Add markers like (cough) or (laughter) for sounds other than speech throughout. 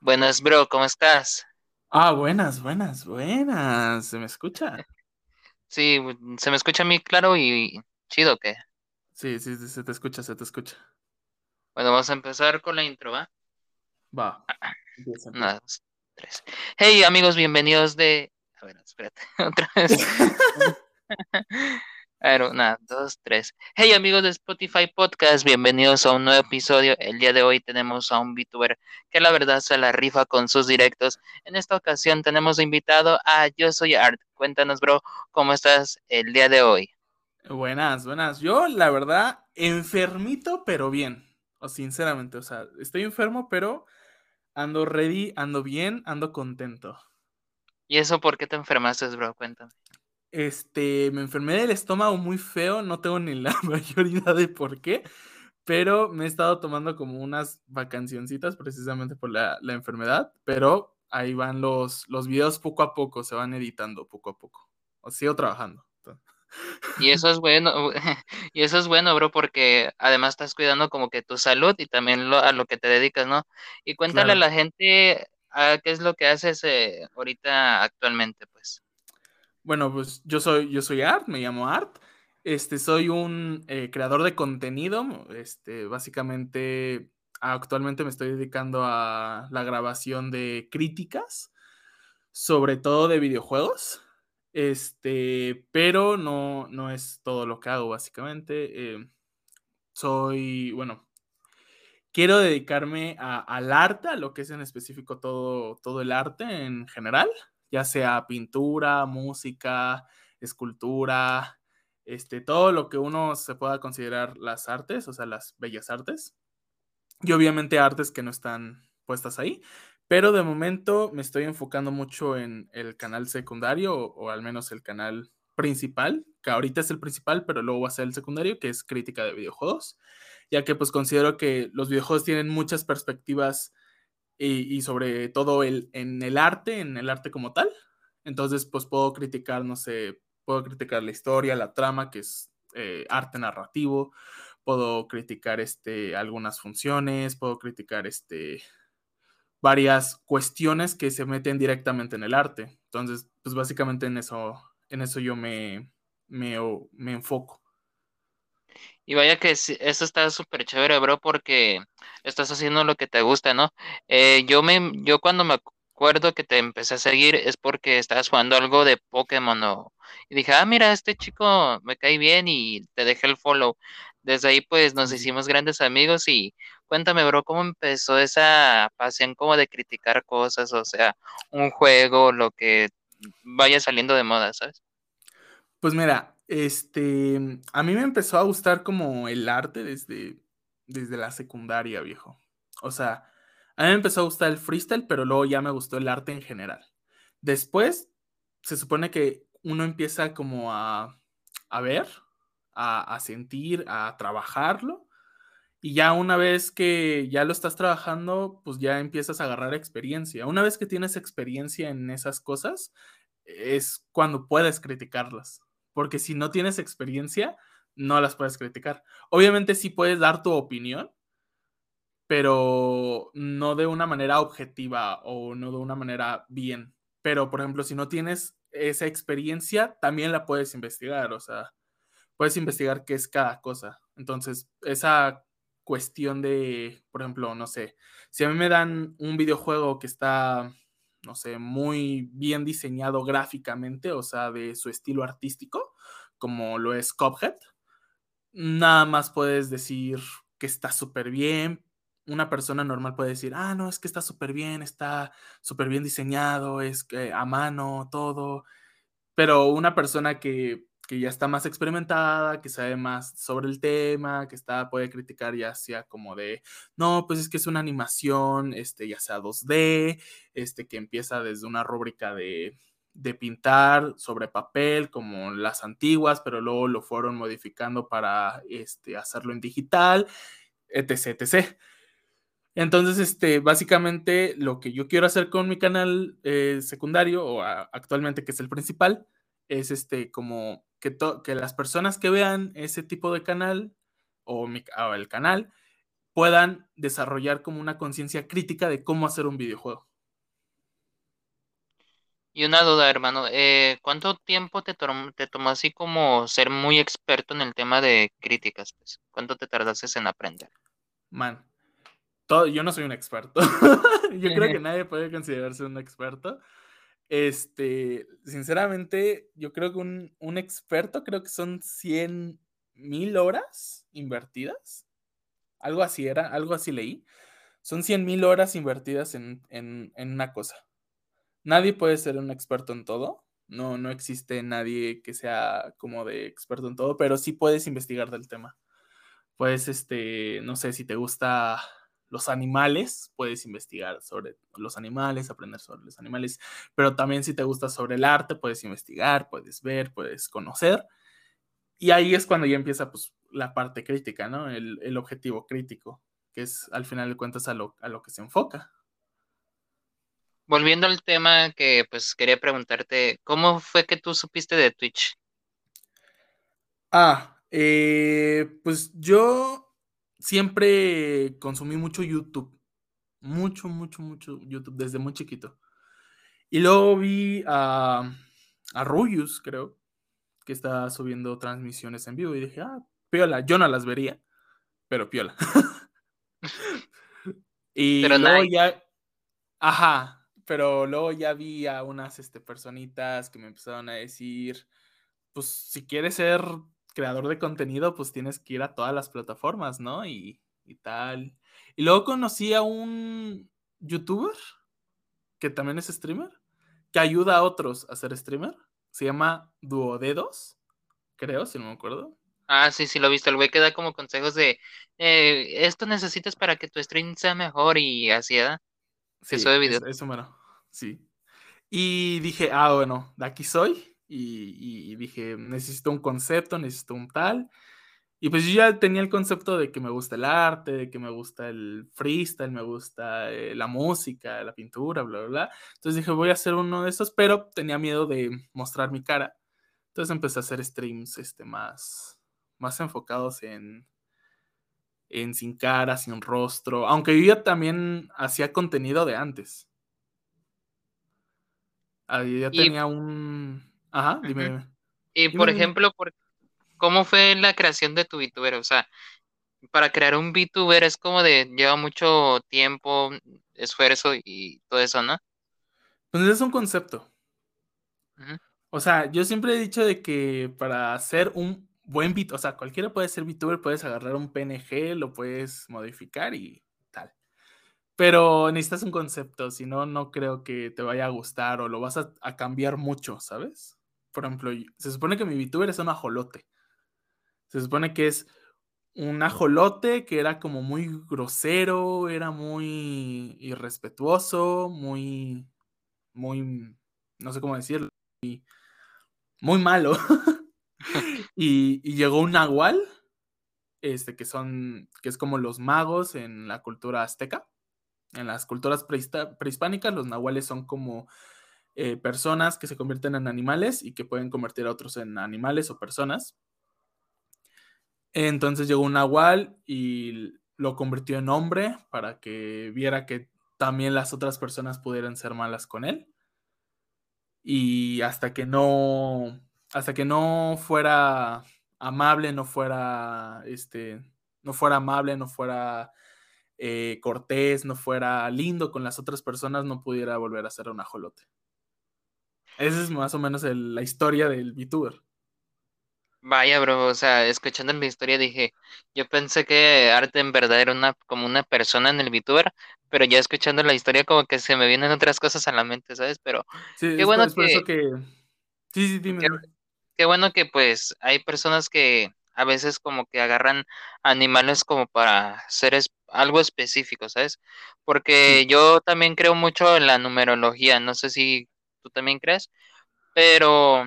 Buenas, bro, ¿cómo estás? Ah, buenas, buenas, buenas. ¿Se me escucha? Sí, se me escucha a mí claro y chido, ¿qué? Sí, sí, sí, se te escucha, se te escucha. Bueno, vamos a empezar con la intro, ¿va? Va. Empieza. Una, dos, tres. Hey, amigos, bienvenidos de... A ver, espérate, (laughs) otra vez. (laughs) A ver, una, dos, tres. Hey, amigos de Spotify Podcast, bienvenidos a un nuevo episodio. El día de hoy tenemos a un VTuber que la verdad se la rifa con sus directos. En esta ocasión tenemos invitado a Yo Soy Art. Cuéntanos, bro, ¿cómo estás el día de hoy? Buenas, buenas. Yo, la verdad, enfermito, pero bien. O sinceramente, o sea, estoy enfermo, pero ando ready, ando bien, ando contento. ¿Y eso por qué te enfermaste, bro? Cuéntame. Este, me enfermé del estómago muy feo, no tengo ni la (laughs) mayor idea de por qué, pero me he estado tomando como unas vacacioncitas precisamente por la, la enfermedad, pero ahí van los, los videos poco a poco, se van editando poco a poco. O sigo trabajando. (laughs) Y eso es bueno, (laughs) y eso es bueno, bro, porque además estás cuidando como que tu salud y también lo, a lo que te dedicas, ¿no? Y cuéntale Claro. a la gente a qué es lo que haces eh, ahorita actualmente, pues. Bueno, pues yo soy, yo soy Art, me llamo Art. Este, soy un eh, creador de contenido. Este, básicamente, actualmente me estoy dedicando a la grabación de críticas, sobre todo de videojuegos. Este, pero no, no es todo lo que hago, básicamente. Eh, soy, bueno, quiero dedicarme al arte, a lo que es en específico todo, todo el arte en general, ya sea pintura, música, escultura, este, todo lo que uno se pueda considerar las artes, o sea, las bellas artes. Y obviamente artes que no están puestas ahí, pero de momento me estoy enfocando mucho en el canal secundario o, al menos el canal principal, que ahorita es el principal, pero luego va a ser el secundario, que es crítica de videojuegos ya que pues considero que los videojuegos tienen muchas perspectivas y, y, sobre todo el, en el arte, en el arte como tal. Entonces pues puedo criticar, no sé, puedo criticar la historia, la trama, que es eh, arte narrativo, puedo criticar este, algunas funciones, puedo criticar este, varias cuestiones que se meten directamente en el arte. Entonces, pues básicamente en eso, en eso yo me, me, me enfoco. Y vaya que eso está súper chévere, bro, porque estás haciendo lo que te gusta, ¿no? Eh, yo me, yo cuando me acuerdo que te empecé a seguir es porque estabas jugando algo de Pokémon o y dije, ah, mira, este chico me cae bien y te dejé el follow. Desde ahí pues nos hicimos grandes amigos y cuéntame, bro, ¿cómo empezó esa pasión como de criticar cosas, o sea, un juego, lo que vaya saliendo de moda, ¿sabes? Pues mira, este, a mí me empezó a gustar como el arte desde, desde la secundaria, viejo. O sea, a mí me empezó a gustar el freestyle, pero luego ya me gustó el arte en general. Después, se supone que uno empieza como a, a ver, a, a, sentir, a trabajarlo. Y ya una vez que ya lo estás trabajando, pues ya empiezas a agarrar experiencia. Una vez que tienes experiencia en esas cosas, es cuando puedes criticarlas porque si no tienes experiencia, no las puedes criticar. Obviamente sí puedes dar tu opinión, pero no de una manera objetiva o no de una manera bien. Pero, por ejemplo, si no tienes esa experiencia, también la puedes investigar, o sea, puedes investigar qué es cada cosa. Entonces, esa cuestión de, por ejemplo, no sé, si a mí me dan un videojuego que está, no sé, muy bien diseñado gráficamente, o sea, de su estilo artístico, como lo es Cuphead, nada más puedes decir que está súper bien. Una persona normal puede decir, ah, no, es que está súper bien, está súper bien diseñado, es que a mano, todo. Pero una persona que, que, ya está más experimentada, que sabe más sobre el tema, que está, puede criticar ya sea como de, no, pues es que es una animación, este, ya sea 2D, este, que empieza desde una rúbrica de, de pintar sobre papel como las antiguas, pero luego lo fueron modificando para este, hacerlo en digital, etc, etc. Entonces, este, básicamente lo que yo quiero hacer con mi canal eh, secundario o actualmente que es el principal es este como que, que, las personas que vean ese tipo de canal o, mi, o el canal puedan desarrollar como una conciencia crítica de cómo hacer un videojuego. Y una duda, hermano, eh, ¿cuánto tiempo te, te tomó así como ser muy experto en el tema de críticas? Pues? ¿Cuánto te tardaste en aprender? Man, todo, yo no soy un experto. (laughs) yo creo que (laughs) nadie puede considerarse un experto. Este, sinceramente, yo creo que un, un experto creo que son 100 mil horas invertidas. Algo así era, algo así leí. Son 100 mil horas invertidas en, en, en una cosa. Nadie puede ser un experto en todo. No, no existe nadie que sea como de experto en todo, pero sí puedes investigar del tema. Puedes, este, no sé, si te gusta los animales, puedes investigar sobre los animales, aprender sobre los animales, pero también si te gusta sobre el arte, puedes investigar, puedes ver, puedes conocer. Y ahí es cuando ya empieza pues, la parte crítica, ¿no? El, el objetivo crítico, que es al final de cuentas a lo, a lo que se enfoca volviendo al tema que pues quería preguntarte, ¿cómo fue que tú supiste de Twitch? Ah, eh, pues yo siempre consumí mucho YouTube. Mucho, mucho, mucho YouTube desde muy chiquito. Y luego vi a, a Ruyus, creo, que está subiendo transmisiones en vivo y dije, ah, piola, yo no las vería, pero piola. (laughs) y luego ya, ajá, pero luego ya vi a unas este, personitas que me empezaron a decir, pues si quieres ser creador de contenido, pues tienes que ir a todas las plataformas, ¿no? Y, y tal. Y luego conocí a un youtuber que también es streamer, que ayuda a otros a ser streamer. Se llama Duodedos, creo, si no me acuerdo. Ah, sí, sí, lo he visto. El güey que da como consejos de eh, esto necesitas para que tu stream sea mejor y así, ¿verdad? Sí, eso de video. Eso, bueno, sí. Y dije, ah, bueno, de aquí soy. Y, dije, necesito un concepto, necesito un tal. Y pues yo ya tenía el concepto de que me gusta el arte, de que me gusta el freestyle, me gusta eh, la música, la pintura, bla, bla, bla. Entonces dije, voy a hacer uno de esos, pero tenía miedo de mostrar mi cara. Entonces empecé a hacer streams este, más, más enfocados en, en sin cara, sin rostro. Aunque yo ya también hacía contenido de antes. Ahí ya tenía un. Ajá, dime, Y por ejemplo, ¿cómo fue la creación de tu VTuber? O sea, para crear un VTuber es como de. lleva mucho tiempo, esfuerzo y todo eso, ¿no? Pues es un concepto. O sea, yo siempre he dicho de que para hacer un buen VTuber, o sea, cualquiera puede ser VTuber, puedes agarrar un PNG, lo puedes modificar y pero necesitas un concepto, si no, no creo que te vaya a gustar o lo vas a, cambiar mucho, ¿sabes? Por ejemplo, se supone que mi VTuber es un ajolote. Se supone que es un ajolote que era como muy grosero, era muy irrespetuoso, muy, muy, no sé cómo decirlo, muy, muy malo. (laughs) y, y, llegó un nahual, este, que son, que es como los magos en la cultura azteca en las culturas prehispánicas, los nahuales son como eh, personas que se convierten en animales y que pueden convertir a otros en animales o personas. Entonces llegó un nahual y lo convirtió en hombre para que viera que también las otras personas pudieran ser malas con él. Y hasta que no, hasta que no fuera amable, no fuera, este, no fuera amable, no fuera eh, cortés, no fuera lindo con las otras personas, no pudiera volver a ser un ajolote. Esa es más o menos la historia del VTuber. Vaya, bro, o sea, escuchando la historia dije, yo pensé que Arte en verdad era una, como una persona en el VTuber, pero ya escuchando la historia como que se me vienen otras cosas a la mente, ¿sabes? Pero sí, qué bueno que, que... Sí, sí, dime. qué bueno que pues hay personas que a veces como que agarran animales como para hacer algo específico, ¿sabes? Porque yo también creo mucho en la numerología, no sé si tú también crees, pero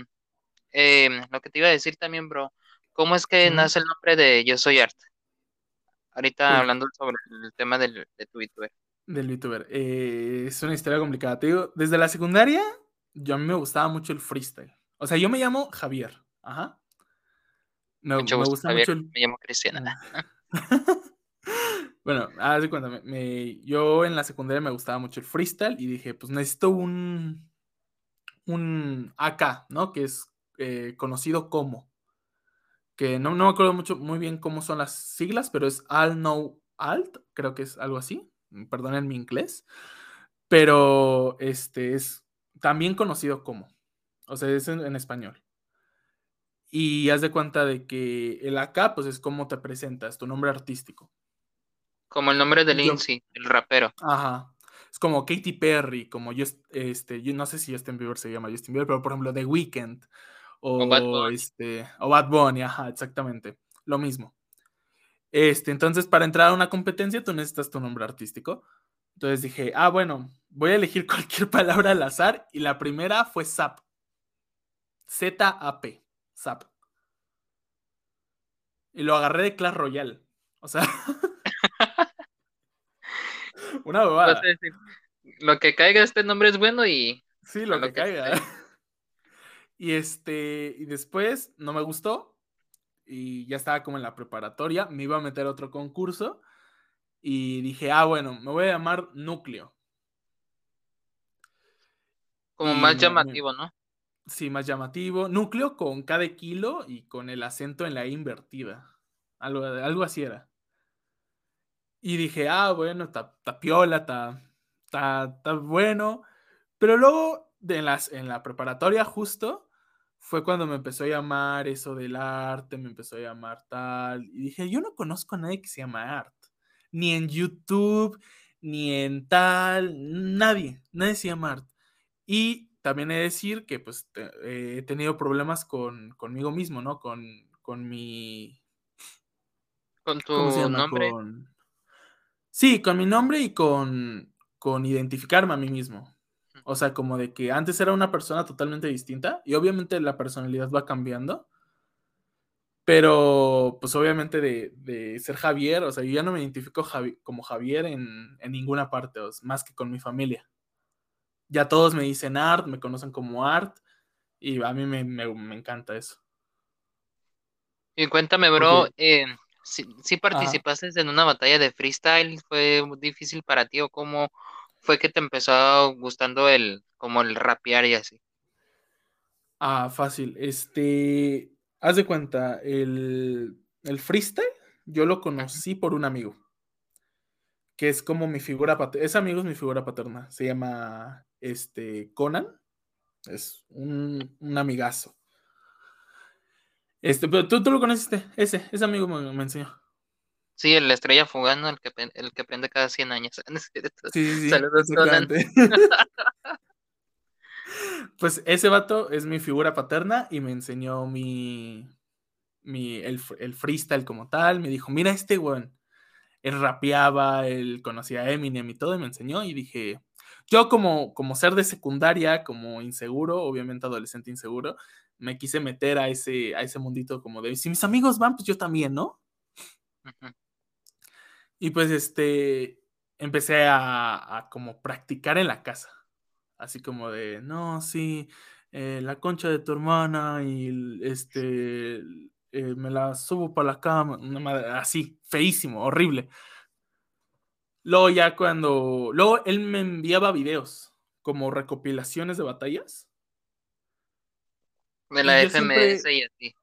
em, lo que te iba a decir también, bro, ¿cómo es que nace el nombre de Yo Soy Art? Ahorita hablando sobre el tema del, de tu VTuber. Del VTuber. Eh, es una historia complicada. Te digo, desde la secundaria, yo a mí me gustaba mucho el freestyle. O sea, yo me llamo Javier. Ajá. Me, gusta mucho Me llamo Cristiana. (laughs) Bueno, haz de cuenta, me- me- yo en la secundaria me gustaba mucho el freestyle y dije, pues necesito un, un AK, ¿no? Que es eh, conocido como, que no, no me acuerdo mucho, muy bien cómo son las siglas, pero es All Know Alt, creo que es algo así, perdonen mi inglés, pero este es también conocido como, o sea, es en, en español. Y haz de cuenta de que el AK, pues es cómo te presentas, tu nombre artístico. Como el nombre de Lindsay, el rapero. Ajá. Es como Katy Perry, como yo, este, yo no sé si Justin Bieber se llama Justin Bieber, pero por ejemplo The Weeknd o, O Bad Bunny. este o Bad Bunny, ajá, exactamente, lo mismo. Este, entonces para entrar a una competencia tú necesitas tu nombre artístico. Entonces dije, ah, bueno, voy a elegir (laughs) cualquier palabra al azar y la primera fue Zap. Z-A-P, Zap. Y lo agarré de Clash Royale. O sea, (laughs) una bobada. decir, lo que caiga este nombre es bueno y Sí, lo que caiga. (laughs) Y este, y después no me gustó y ya estaba como en la preparatoria, me iba a meter a otro concurso y dije, ah, bueno, me voy a llamar Núcleo. como Y más me- llamativo, ¿no? Sí, más llamativo. Núcleo con de kilo y con el acento en la invertida. Algo, algo así era. Y dije, ah, bueno, está está piola, está está- está bueno. Pero luego, de las, en la preparatoria justo, fue cuando me empezó a llamar eso del arte, me empezó a llamar tal. Y dije, yo no conozco a nadie que se llama Art. Ni en YouTube, ni en tal, nadie, nadie se llama Art. Y también he de decir que pues te- eh, he tenido problemas con, conmigo mismo, ¿no? Con, con mi... Con tu nombre. Con... Sí, con mi nombre y con, con identificarme a mí mismo. O sea, como de que antes era una persona totalmente distinta y obviamente la personalidad va cambiando. Pero, pues obviamente de, de ser Javier, o sea, yo ya no me identifico Javi- como Javier en, en ninguna parte, o sea, más que con mi familia. Ya todos me dicen Art, me conocen como Art y a mí me, me- me encanta eso. Y cuéntame, bro, eh, si, si participaste en una batalla de freestyle, ¿fue difícil para ti o cómo fue que te empezó gustando el, como el rapear y así? Ah, fácil. Este, haz de cuenta, el, el freestyle yo lo conocí por un amigo, que es como mi figura paterna. Ese amigo es mi figura paterna. Se llama este, Conan. Es un, un amigazo. Este, pero tú, tú lo conociste, ese, ese amigo me, me enseñó. Sí, el estrella fugando, el que, el que prende cada 100 años. (laughs) Sí, sí. Saludos, exactamente. (laughs) pues ese vato es mi figura paterna y me enseñó mi, mi el, el freestyle como tal. Me dijo, mira este weón. Él rapeaba, él conocía a Eminem y todo, y me enseñó. Y dije, yo como, como ser de secundaria, como inseguro, obviamente adolescente inseguro, me quise meter a ese, a ese mundito como de, si mis amigos van, pues yo también, ¿no? Y pues este, empecé a, a como practicar en la casa. Así como de, no, sí, eh, la concha de tu hermana y este, eh, me la subo para la cama, una madre- así, feísimo, horrible. Luego ya cuando, luego él me enviaba videos como recopilaciones de batallas. De la FMS siempre- y así.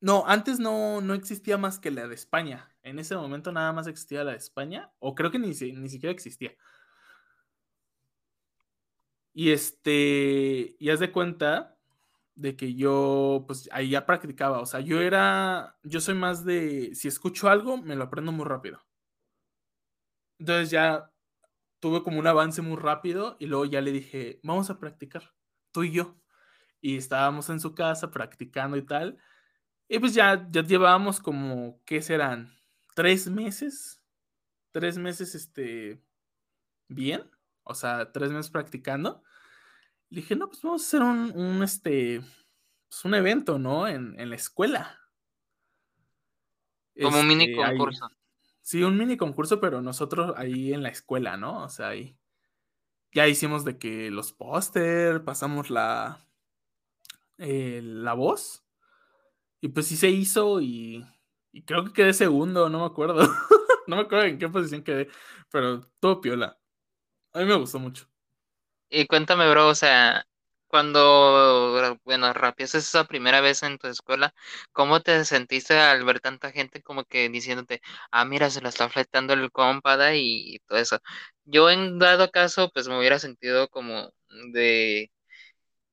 No, antes no, no existía más que la de España. En ese momento nada más existía la de España, o creo que ni, ni siquiera existía. Y este, y haz de cuenta de que yo, pues ahí ya practicaba. O sea, yo era, yo soy más de, si escucho algo, me lo aprendo muy rápido. Entonces ya tuve como un avance muy rápido y luego ya le dije, vamos a practicar, tú y yo. Y estábamos en su casa practicando y tal. Y pues ya, ya llevábamos como, ¿qué serán? ¿Tres meses? ¿Tres meses, este, bien? O sea, tres meses practicando. Le dije, no, pues vamos a hacer un, un este, pues un evento, ¿no? En, en la escuela. Como un mini Este, ahí- concurso. sí, un mini concurso, pero nosotros ahí en la escuela, ¿no? O sea, ahí ya hicimos de que los póster, pasamos la, eh, la voz. Y pues sí se hizo y, creo que quedé segundo, no me acuerdo. (laughs) no me acuerdo en qué posición quedé, pero todo piola. A mí me gustó mucho. Y cuéntame, bro, o sea, cuando, bueno, rapiaste esa primera vez en tu escuela, ¿cómo te sentiste al ver tanta gente como que diciéndote, ah, mira, se la está fletando el compada y todo eso? Yo en dado caso, pues me hubiera sentido como de...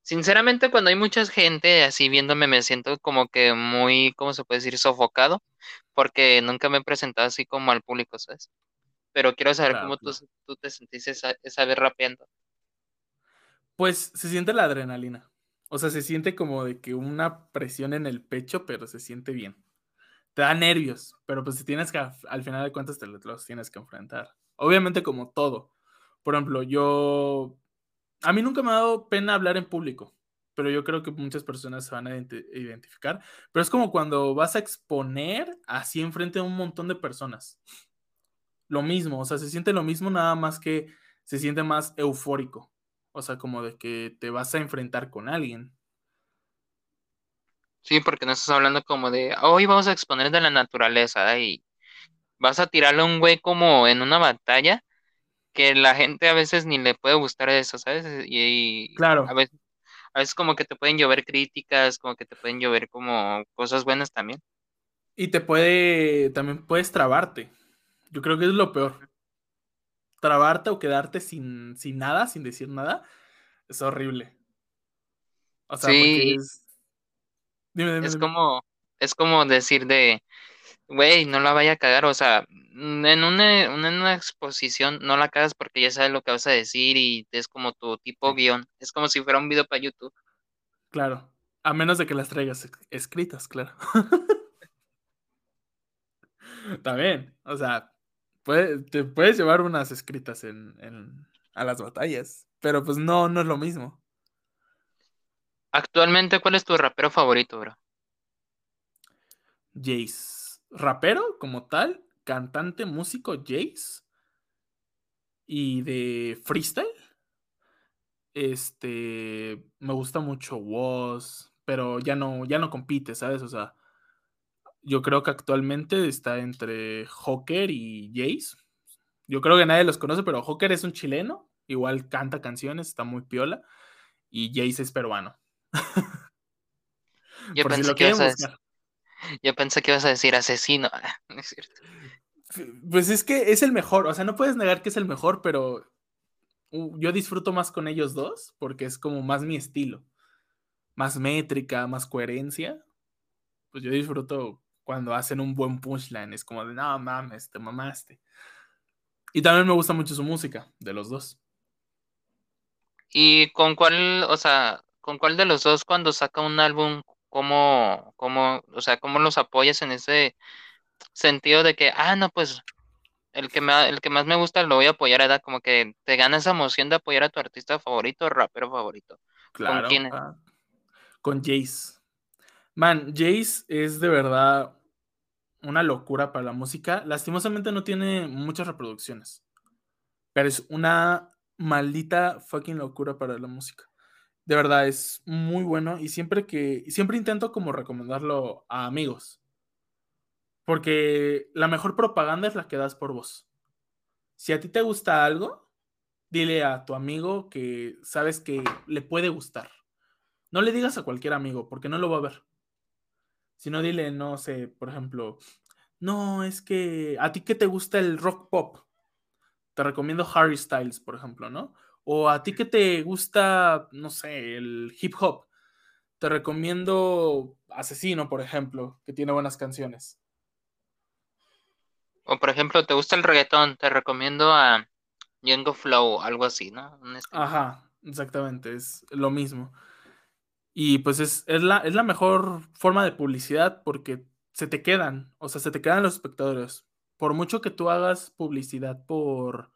Sinceramente, cuando hay mucha gente así viéndome, me siento como que muy, ¿cómo se puede decir?, sofocado, porque nunca me he presentado así como al público, ¿sabes? Pero quiero saber Claro, cómo tú, tú te sentiste esa, esa vez rapeando. Pues se siente la adrenalina. O sea, se siente como de que una presión en el pecho, pero se siente bien. Te da nervios, pero pues si tienes que, al final de cuentas, te los tienes que enfrentar. Obviamente como todo. Por ejemplo, yo... A mí nunca me ha dado pena hablar en público, pero yo creo que muchas personas se van a identificar. Pero es como cuando vas a exponer así enfrente de un montón de personas. Lo mismo, o sea, se siente lo mismo, nada más que se siente más eufórico. O sea, como de que te vas a enfrentar con alguien. Sí, porque no estás hablando como de, hoy vamos a exponer de la naturaleza y vas a tirarle a un güey como en una batalla que la gente a veces ni le puede gustar eso, ¿sabes? Y, a Claro. veces, a veces como que te pueden llover críticas, como que te pueden llover como cosas buenas también. Y te puede, también puedes trabarte. Yo creo que es lo peor. Trabarte o quedarte sin, sin nada, sin decir nada, es horrible. O sea, Sí, es... Dime, dime, es dime. como, es como decir de, güey, no la vaya a cagar, o sea, en una, en una exposición no la cagas porque ya sabes lo que vas a decir y es como tu tipo guion, es como si fuera un video para YouTube. claro. A menos de que las traigas escritas, claro. (laughs) También, o sea, puede, te puedes llevar unas escritas en, en, a las batallas, pero pues no, no es lo mismo. Actualmente, ¿cuál es tu rapero favorito, bro? Jace, rapero como tal, cantante, músico, Jace, y de freestyle, este, me gusta mucho Woz, pero ya no, ya no compite, ¿sabes? O sea, yo creo que actualmente está entre Joker y Jace. Yo creo que nadie los conoce, pero Joker es un chileno, igual canta canciones, está muy piola, y Jace es peruano. (laughs) Yo Por si lo que ibas a decir. Yo pensé que ibas a decir asesino. (laughs) No es cierto. Pues es que es el mejor, o sea, no puedes negar que es el mejor, pero uh, yo disfruto más con ellos dos porque es como más mi estilo. Más métrica, más coherencia. Pues yo disfruto cuando hacen un buen punchline. Es como de, no mames, te mamaste. Y también me gusta mucho su música, de los dos. ¿Y con cuál, o sea, con cuál de los dos cuando saca un álbum, cómo, cómo, o sea, cómo los apoyas en ese sentido de que, ah, no, pues el que me, el que más me gusta lo voy a apoyar, ¿verdad? Como que te gana esa emoción de apoyar a tu artista favorito o rapero favorito. ¿Con Claro, quién? es? ah, con Jace. Man, Jace es de verdad una locura para la música. Lastimosamente no tiene muchas reproducciones, pero es una maldita fucking locura para la música. De verdad es muy bueno y siempre que siempre intento como recomendarlo a amigos. Porque la mejor propaganda es la que das por voz. Si a ti te gusta algo, dile a tu amigo que sabes que le puede gustar. No le digas a cualquier amigo porque no lo va a ver. Si no, dile, no sé, por ejemplo, no, es que a ti que te gusta el rock pop, te recomiendo Harry Styles, por ejemplo, ¿no? O a ti que te gusta, no sé, el hip hop, te recomiendo Asesino, por ejemplo, que tiene buenas canciones. O por ejemplo, ¿te gusta el reggaetón? Te recomiendo a Django Flow, algo así, ¿no? Ajá, exactamente, es lo mismo. Y pues es, es, la, es la mejor forma de publicidad porque se te quedan, o sea, se te quedan los espectadores. Por mucho que tú hagas publicidad por,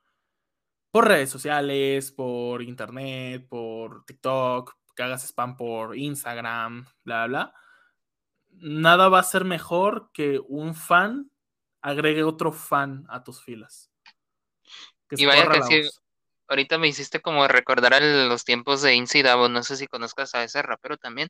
por redes sociales, por internet, por TikTok, que hagas spam por Instagram, bla, bla, nada va a ser mejor que un fan agregue otro fan a tus filas. Que Y vaya que sí, ahorita me hiciste como recordar a los tiempos de Incy no sé si conozcas a ese rapero también.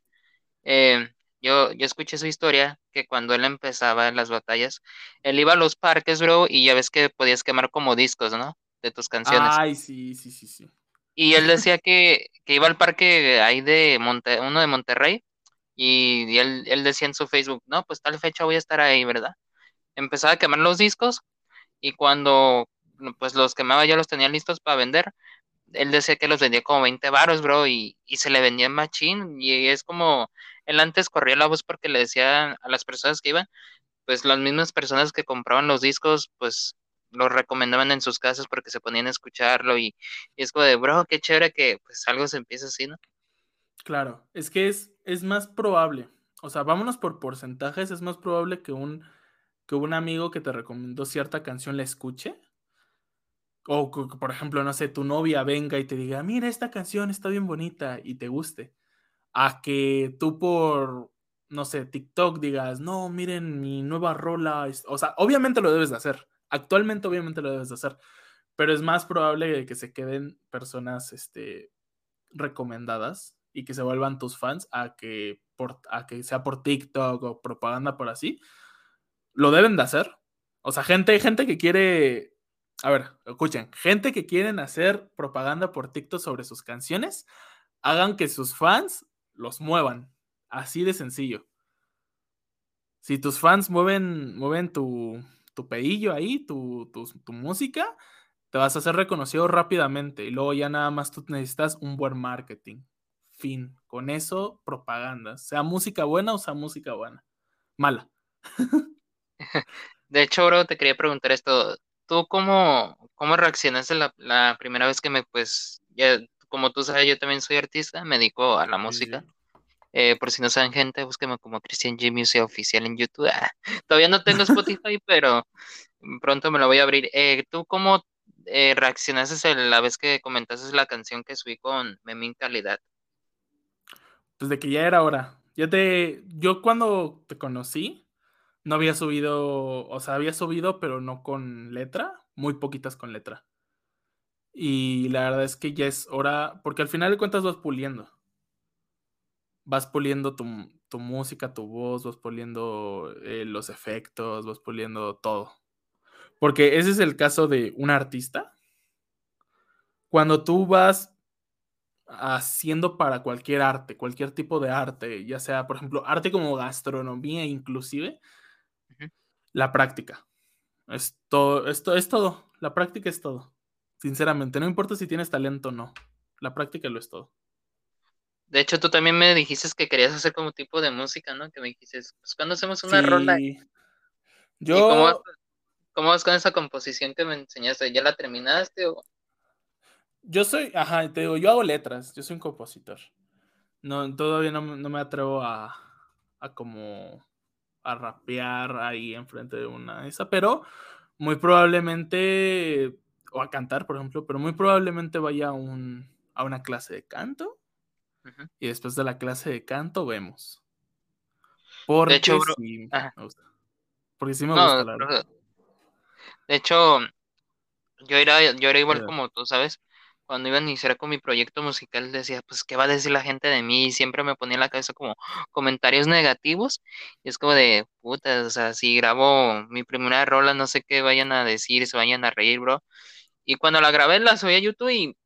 Eh, Yo, yo escuché su historia, que cuando él empezaba en las batallas, él iba a los parques, bro, y ya ves que podías quemar como discos, ¿no? De tus canciones. Ay, sí, sí, sí, sí. Y él decía que, que iba al parque ahí de Monte, uno de Monterrey, y, y él, él decía en su Facebook, no, pues tal fecha voy a estar ahí, ¿verdad? Empezaba a quemar los discos, y cuando pues los quemaba ya los tenía listos para vender, él decía que los vendía como 20 varos, bro, y, y se le vendía en machín, y es como, él antes corría la voz porque le decía a las personas que iban, pues las mismas personas que compraban los discos, pues los recomendaban en sus casas porque se ponían a escucharlo, y, y es como de, bro, qué chévere que pues algo se empieza así, ¿no? Claro, es que es, es más probable, o sea, vámonos por porcentajes, es más probable que un, que un amigo que te recomendó cierta canción la escuche o, por ejemplo, no sé, tu novia venga y te diga, mira, esta canción está bien bonita y te guste. A que tú por, no sé, TikTok digas, no, miren mi nueva rola. O sea, obviamente lo debes de hacer. Actualmente, obviamente lo debes de hacer. Pero es más probable que se queden personas este, recomendadas y que se vuelvan tus fans a que, por, a que sea por TikTok o propaganda por así. Lo deben de hacer. O sea, gente, gente que quiere a ver, escuchen, gente que quieren hacer propaganda por TikTok sobre sus canciones, hagan que sus fans los muevan. Así de sencillo. Si tus fans mueven, mueven tu, tu pedillo ahí, tu, tu, tu, música, te vas a hacer reconocido rápidamente. Y luego ya nada más tú necesitas un buen marketing. Fin. Con eso, propaganda. Sea música buena o sea música buena. Mala. (laughs) De hecho, bro, te quería preguntar esto. ¿tú cómo, cómo reaccionaste la, la primera vez que me, pues, ya, como tú sabes, yo también soy artista, me dedico a la música. Eh, por si no saben, gente, búsqueme como Christian G Music Oficial en YouTube. Ah, (laughs) todavía no tengo Spotify, (laughs) pero pronto me lo voy a abrir. Eh, ¿Tú cómo eh, reaccionaste la vez que comentaste la canción que subí con Memín Calidad? Pues de que ya era hora. Ya te, yo cuando te conocí, no había subido, o sea, había subido, pero no con letra, muy poquitas con letra. Y la verdad es que ya es hora, porque al final de cuentas vas puliendo. Vas puliendo tu, música, tu voz, vas puliendo eh, los efectos, vas puliendo todo. Porque ese es el caso de un artista. Cuando tú vas haciendo para cualquier arte, cualquier tipo de arte, ya sea, por ejemplo, arte como gastronomía inclusive, la práctica. Esto es todo. La práctica es todo. Sinceramente, no importa si tienes talento o no. La práctica lo es todo. De hecho, tú también me dijiste que querías hacer como tipo de música, ¿no? Que me dijiste, pues cuando hacemos una ronda. Yo. Cómo, cómo, vas con esa composición que me enseñaste? ¿Ya la terminaste o.? Yo soy, ajá, te digo, yo hago letras, yo soy un compositor. No, todavía no, no me atrevo a, a como a rapear ahí enfrente de una esa, pero muy probablemente, o a cantar, por ejemplo, pero muy probablemente vaya a, un, a una clase de canto y después de la clase de canto vemos. Porque de hecho, sí me gusta. Porque sí me gusta, la De hecho, yo era, yo era igual como tú, ¿sabes? cuando iba a iniciar con mi proyecto musical decía, pues, ¿qué va a decir la gente de mí? Y siempre me ponía en la cabeza como comentarios negativos. Y es como de, puta, o sea, si grabo mi primera rola, no sé qué vayan a decir, se vayan a reír, bro. Y cuando la grabé, la subí a YouTube y,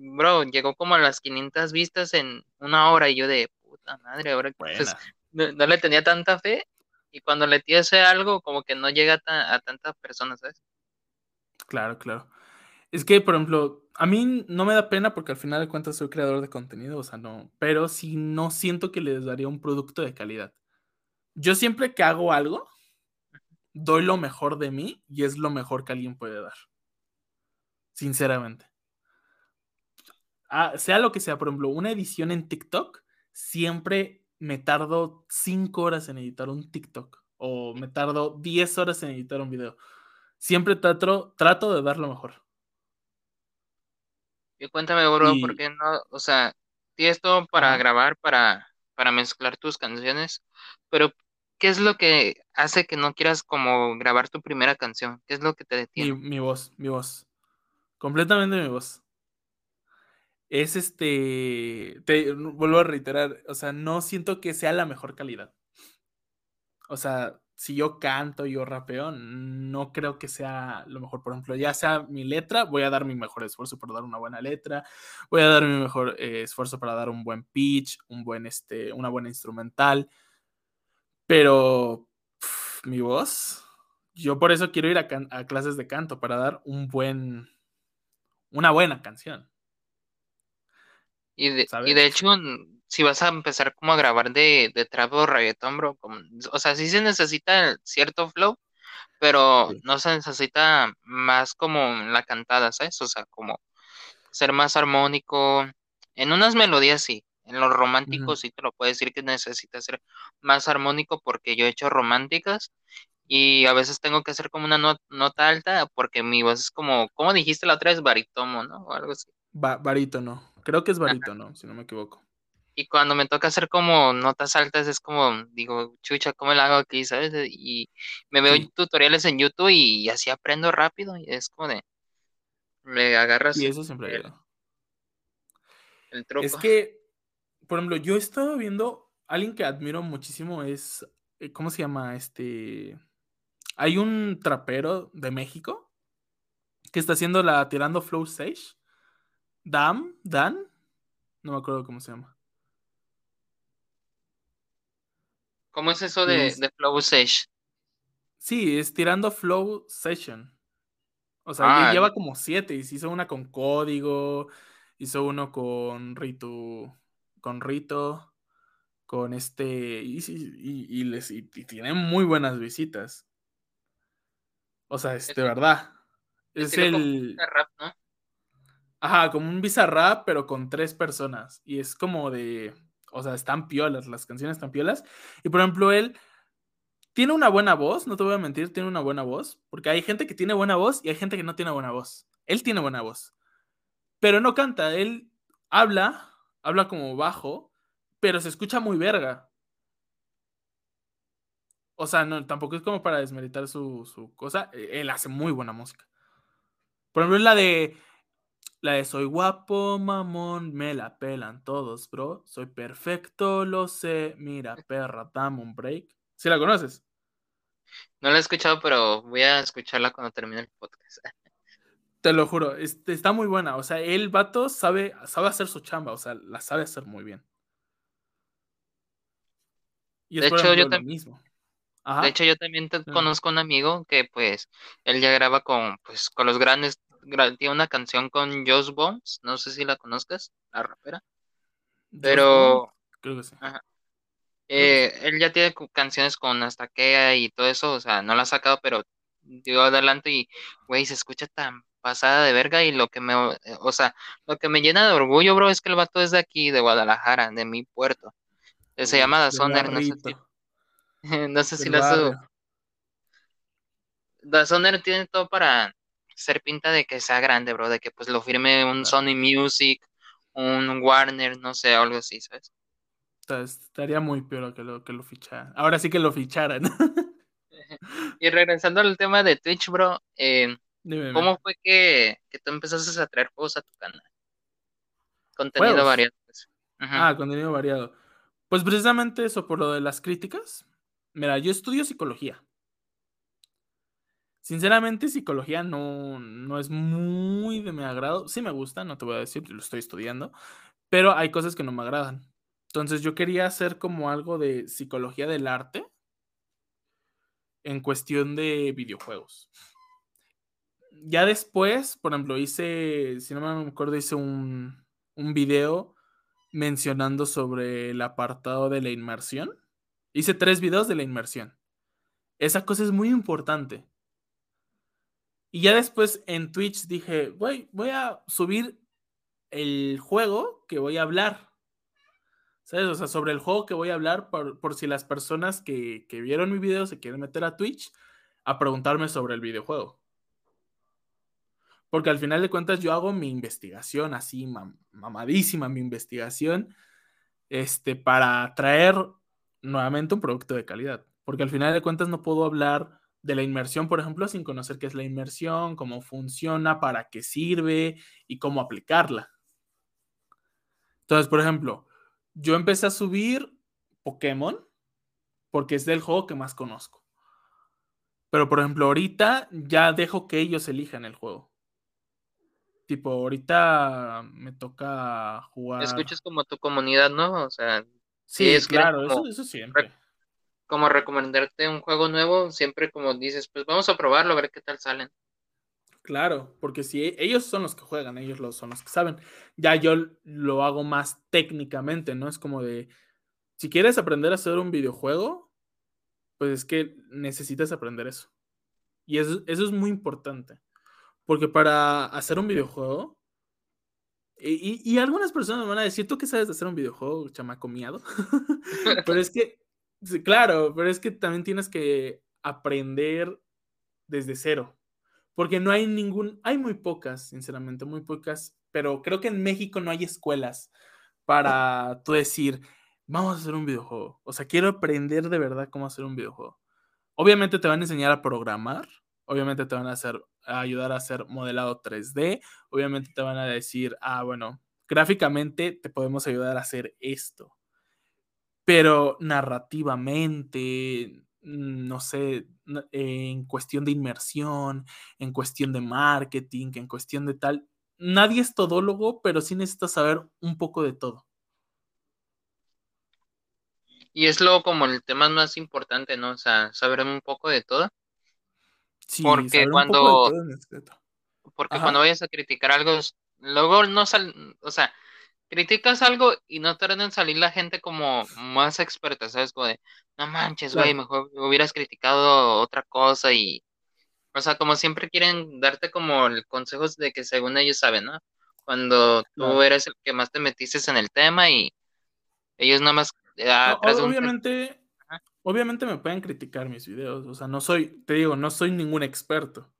bro, llegó como a las 500 vistas en una hora. Y yo de, puta madre, ahora pues, no, le tenía tanta fe. Y cuando le ese algo, como que no llega a, a tantas personas, ¿sabes? Claro, claro. Es que, por ejemplo, a mí no me da pena porque al final de cuentas soy creador de contenido, o sea, no, pero sí no siento que les daría un producto de calidad. Yo siempre que hago algo, doy lo mejor de mí y es lo mejor que alguien puede dar. Sinceramente. Ah, sea lo que sea, por ejemplo, una edición en TikTok, siempre me tardo 5 horas en editar un TikTok o me tardo 10 horas en editar un video. Siempre trato, trato de dar lo mejor. Y cuéntame, bro, ¿por qué no? O sea, tienes todo para grabar, para, para mezclar tus canciones, pero ¿qué es lo que hace que no quieras como grabar tu primera canción? ¿Qué es lo que te detiene? Mi, mi voz, mi voz. Completamente mi voz. Es este, te vuelvo a reiterar, o sea, no siento que sea la mejor calidad. O sea, si yo canto, yo rapeo, no creo que sea lo mejor. Por ejemplo, ya sea mi letra, voy a dar mi mejor esfuerzo para dar una buena letra, voy a dar mi mejor eh, esfuerzo para dar un buen pitch, un buen, este, una buena instrumental. Pero mi voz, yo por eso quiero ir a, a, clases de canto, para dar un buen, una buena canción. Y de, y de hecho, si vas a empezar como a grabar de, de trap o reggaetón, bro, o sea, sí se necesita cierto flow, pero no se necesita más como la cantada, ¿sabes? O sea, como ser más armónico. En unas melodías sí, en los románticos sí te lo puedo decir que necesita ser más armónico porque yo he hecho románticas y a veces tengo que hacer como una nota alta porque mi voz es como, ¿cómo dijiste la otra vez? Barítono, ¿no? O algo así. barítono, creo que es barítono, si no me equivoco. Y cuando me toca hacer como notas altas es como, digo, chucha, ¿cómo lo hago aquí, sabes? Y me veo tutoriales en YouTube y, así aprendo rápido y es como de, me agarras. Y eso siempre el, el truco. Es que, por ejemplo, yo he estado viendo, alguien que admiro muchísimo es, eh, ¿cómo se llama? Este, hay un trapero de México que está haciendo la tirando flow stage. Dam, Dan, no me acuerdo cómo se llama. ¿Cómo es eso de, Flow Session? Sí, es tirando Flow Session. O sea, ah, lleva como siete. Y hizo una con código. Hizo uno con Rito. Con Rito. Con este. Y, y, les, y, tiene muy buenas visitas. O sea, es de verdad. Es el. Rap, ¿no? Ajá, como un Bizarrap, pero con tres personas. Y es como de o sea, están piolas, las canciones están piolas. Y por ejemplo, él tiene una buena voz, no te voy a mentir, tiene una buena voz, porque hay gente que tiene buena voz y hay gente que no tiene buena voz. Él tiene buena voz, pero no canta, él habla, habla como bajo, pero se escucha muy verga. O sea, no, tampoco es como para desmeritar su, su cosa. E, él hace muy buena música. Por ejemplo, la de la de soy guapo, mamón, me la pelan todos, bro. Soy perfecto, lo sé. Mira, perra, dame un break. ¿Sí la conoces? No la he escuchado, pero voy a escucharla cuando termine el podcast. Te lo juro, está muy buena. O sea, el vato sabe, sabe hacer su chamba, o sea, la sabe hacer muy bien. Y de hecho, yo también mismo. De hecho, yo también te conozco un amigo que pues él ya graba con pues con los grandes tiene una canción con Joss Bones, no sé si la conozcas, la rapera. Pero creo que sí. Eh, él ya tiene canciones con Astaquea y todo eso, o sea, no la ha sacado, pero dio adelante y, güey, se escucha tan pasada de verga y lo que me, o sea, lo que me llena de orgullo, bro, es que el vato es de aquí, de Guadalajara, de mi puerto. se llama Dazoner, no sé si, (laughs) no sé si la Dazoner tiene todo para ser pinta de que sea grande, bro, de que pues lo firme un Sony Music, un Warner, no sé, algo así, ¿sabes? Estaría muy peor que lo, que lo ficharan. Ahora sí que lo ficharan. (laughs) y regresando al tema de Twitch, bro, eh, ¿cómo fue que, que, tú empezaste a traer juegos a tu canal? Contenido variado. Pues. Ah, contenido variado. Pues precisamente eso, por lo de las críticas. Mira, yo estudio psicología. Sinceramente, psicología no, no es muy de mi agrado. Sí me gusta, no te voy a decir, lo estoy estudiando, pero hay cosas que no me agradan. Entonces yo quería hacer como algo de psicología del arte en cuestión de videojuegos. Ya después, por ejemplo, hice, si no me acuerdo, hice un, un video mencionando sobre el apartado de la inmersión. Hice tres videos de la inmersión. Esa cosa es muy importante. Y ya después en Twitch dije, voy, voy a subir el juego que voy a hablar. ¿Sabes? O sea, sobre el juego que voy a hablar por, si las personas que, vieron mi video se quieren meter a Twitch a preguntarme sobre el videojuego. Porque al final de cuentas yo hago mi investigación así, mamadísima mi investigación, este, para traer nuevamente un producto de calidad. Porque al final de cuentas no puedo hablar de la inmersión, por ejemplo, sin conocer qué es la inmersión, cómo funciona, para qué sirve y cómo aplicarla. Entonces, por ejemplo, yo empecé a subir Pokémon porque es del juego que más conozco. Pero, por ejemplo, ahorita ya dejo que ellos elijan el juego. Tipo, ahorita me toca jugar. Escuchas como tu comunidad, ¿no? O sea, sí, es claro, eso, eso siempre. Como recomendarte un juego nuevo, siempre como dices, pues vamos a probarlo, a ver qué tal salen. Claro, porque si ellos son los que juegan, ellos son los que saben. Ya yo lo hago más técnicamente, ¿no? Es como de, si quieres aprender a hacer un videojuego, pues es que necesitas aprender eso. Y eso, eso es muy importante. Porque para hacer un videojuego, y, y, algunas personas me van a decir, ¿tú qué sabes de hacer un videojuego, chamaco miado? (laughs) pero es que, claro, pero es que también tienes que aprender desde cero. Porque no hay ningún, hay muy pocas, sinceramente, muy pocas, pero creo que en México no hay escuelas para tú decir, vamos a hacer un videojuego. O sea, quiero aprender de verdad cómo hacer un videojuego. Obviamente te van a enseñar a programar, obviamente te van a, hacer, a ayudar a hacer modelado 3D, obviamente te van a decir, ah, bueno, gráficamente te podemos ayudar a hacer esto. Pero narrativamente, mm, no sé, en cuestión de inmersión, en cuestión de marketing, en cuestión de tal, nadie es todólogo, pero sí necesitas saber un poco de todo. Y es lo como el tema más importante, ¿no? O sea, saber un poco de todo. Sí, porque cuando porque cuando vayas a criticar algo, luego no sal, o sea, criticas algo y no tardan en salir la gente como más experta, ¿sabes? Como de, no manches, güey, mejor hubieras criticado otra cosa y, o sea, como siempre quieren darte como el consejos de que según ellos saben, ¿no? Cuando tú eres el que más te metiste en el tema y ellos nada más obviamente, obviamente me pueden criticar mis videos, o sea, no soy, te digo, no soy ningún experto.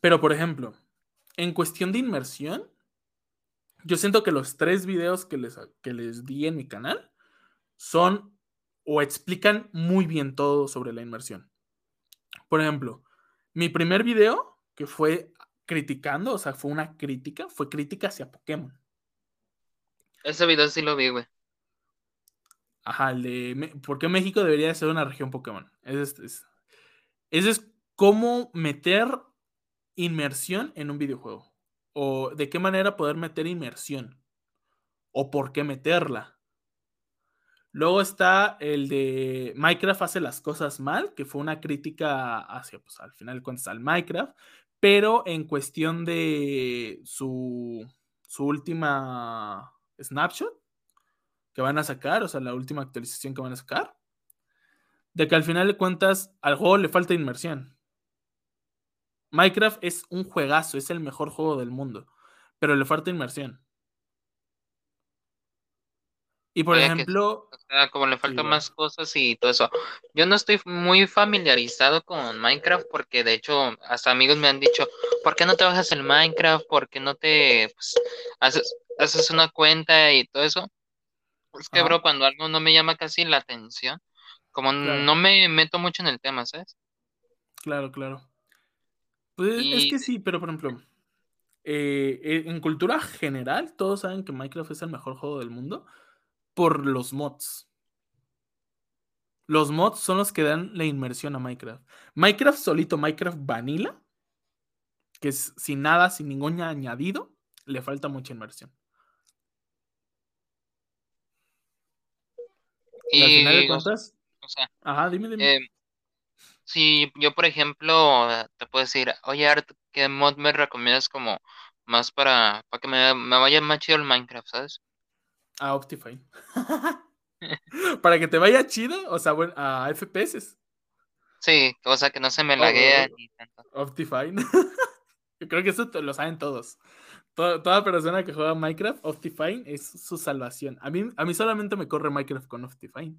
Pero, por ejemplo, en cuestión de inmersión, yo siento que los tres videos que les, que les di en mi canal son o explican muy bien todo sobre la inmersión. Por ejemplo, mi primer video, que fue criticando, o sea, fue una crítica, fue crítica hacia Pokémon. Ese video sí lo vi, güey. Ajá, el de ¿por qué México debería ser una región Pokémon? Ese es, es, cómo meter inmersión en un videojuego. O de qué manera poder meter inmersión. O por qué meterla. Luego está el de Minecraft hace las cosas mal, que fue una crítica hacia, pues al final cuentas, al Minecraft, pero en cuestión de su, su última snapshot que van a sacar, o sea, la última actualización que van a sacar, de que al final de cuentas al juego le falta inmersión. Minecraft es un juegazo, es el mejor juego del mundo, pero le falta inmersión. Y por ejemplo, o sea, como le faltan más cosas y todo eso. Yo no estoy muy familiarizado con Minecraft porque de hecho hasta amigos me han dicho, ¿por qué no te bajas el Minecraft? ¿Por qué no te pues, haces haces una cuenta y todo eso. Es que, bro, cuando algo no me llama casi la atención, como no me meto mucho en el tema, ¿sabes? Claro, claro. Pues es que sí, pero por ejemplo, eh, eh, en cultura general, todos saben que Minecraft es el mejor juego del mundo por los mods. Los mods son los que dan la inmersión a Minecraft. Minecraft solito, Minecraft Vanilla, que es sin nada, sin ningún añadido, le falta mucha inmersión. Y, al final de cuentas. O sea, Ajá, dime, dime. Eh, si yo, por ejemplo, te puedo decir, oye, Art, ¿qué mod me recomiendas como más para, para que me, vaya más chido el Minecraft, ¿sabes? A Optifine. (laughs) para que te vaya chido, o sea, bueno, a FPS. Sí, o sea, que no se me laguea ni tanto. Optifine. (laughs) Yo creo que eso lo saben todos. Toda, persona que juega Minecraft, Optifine es su salvación. A mí, a mí solamente me corre Minecraft con Optifine.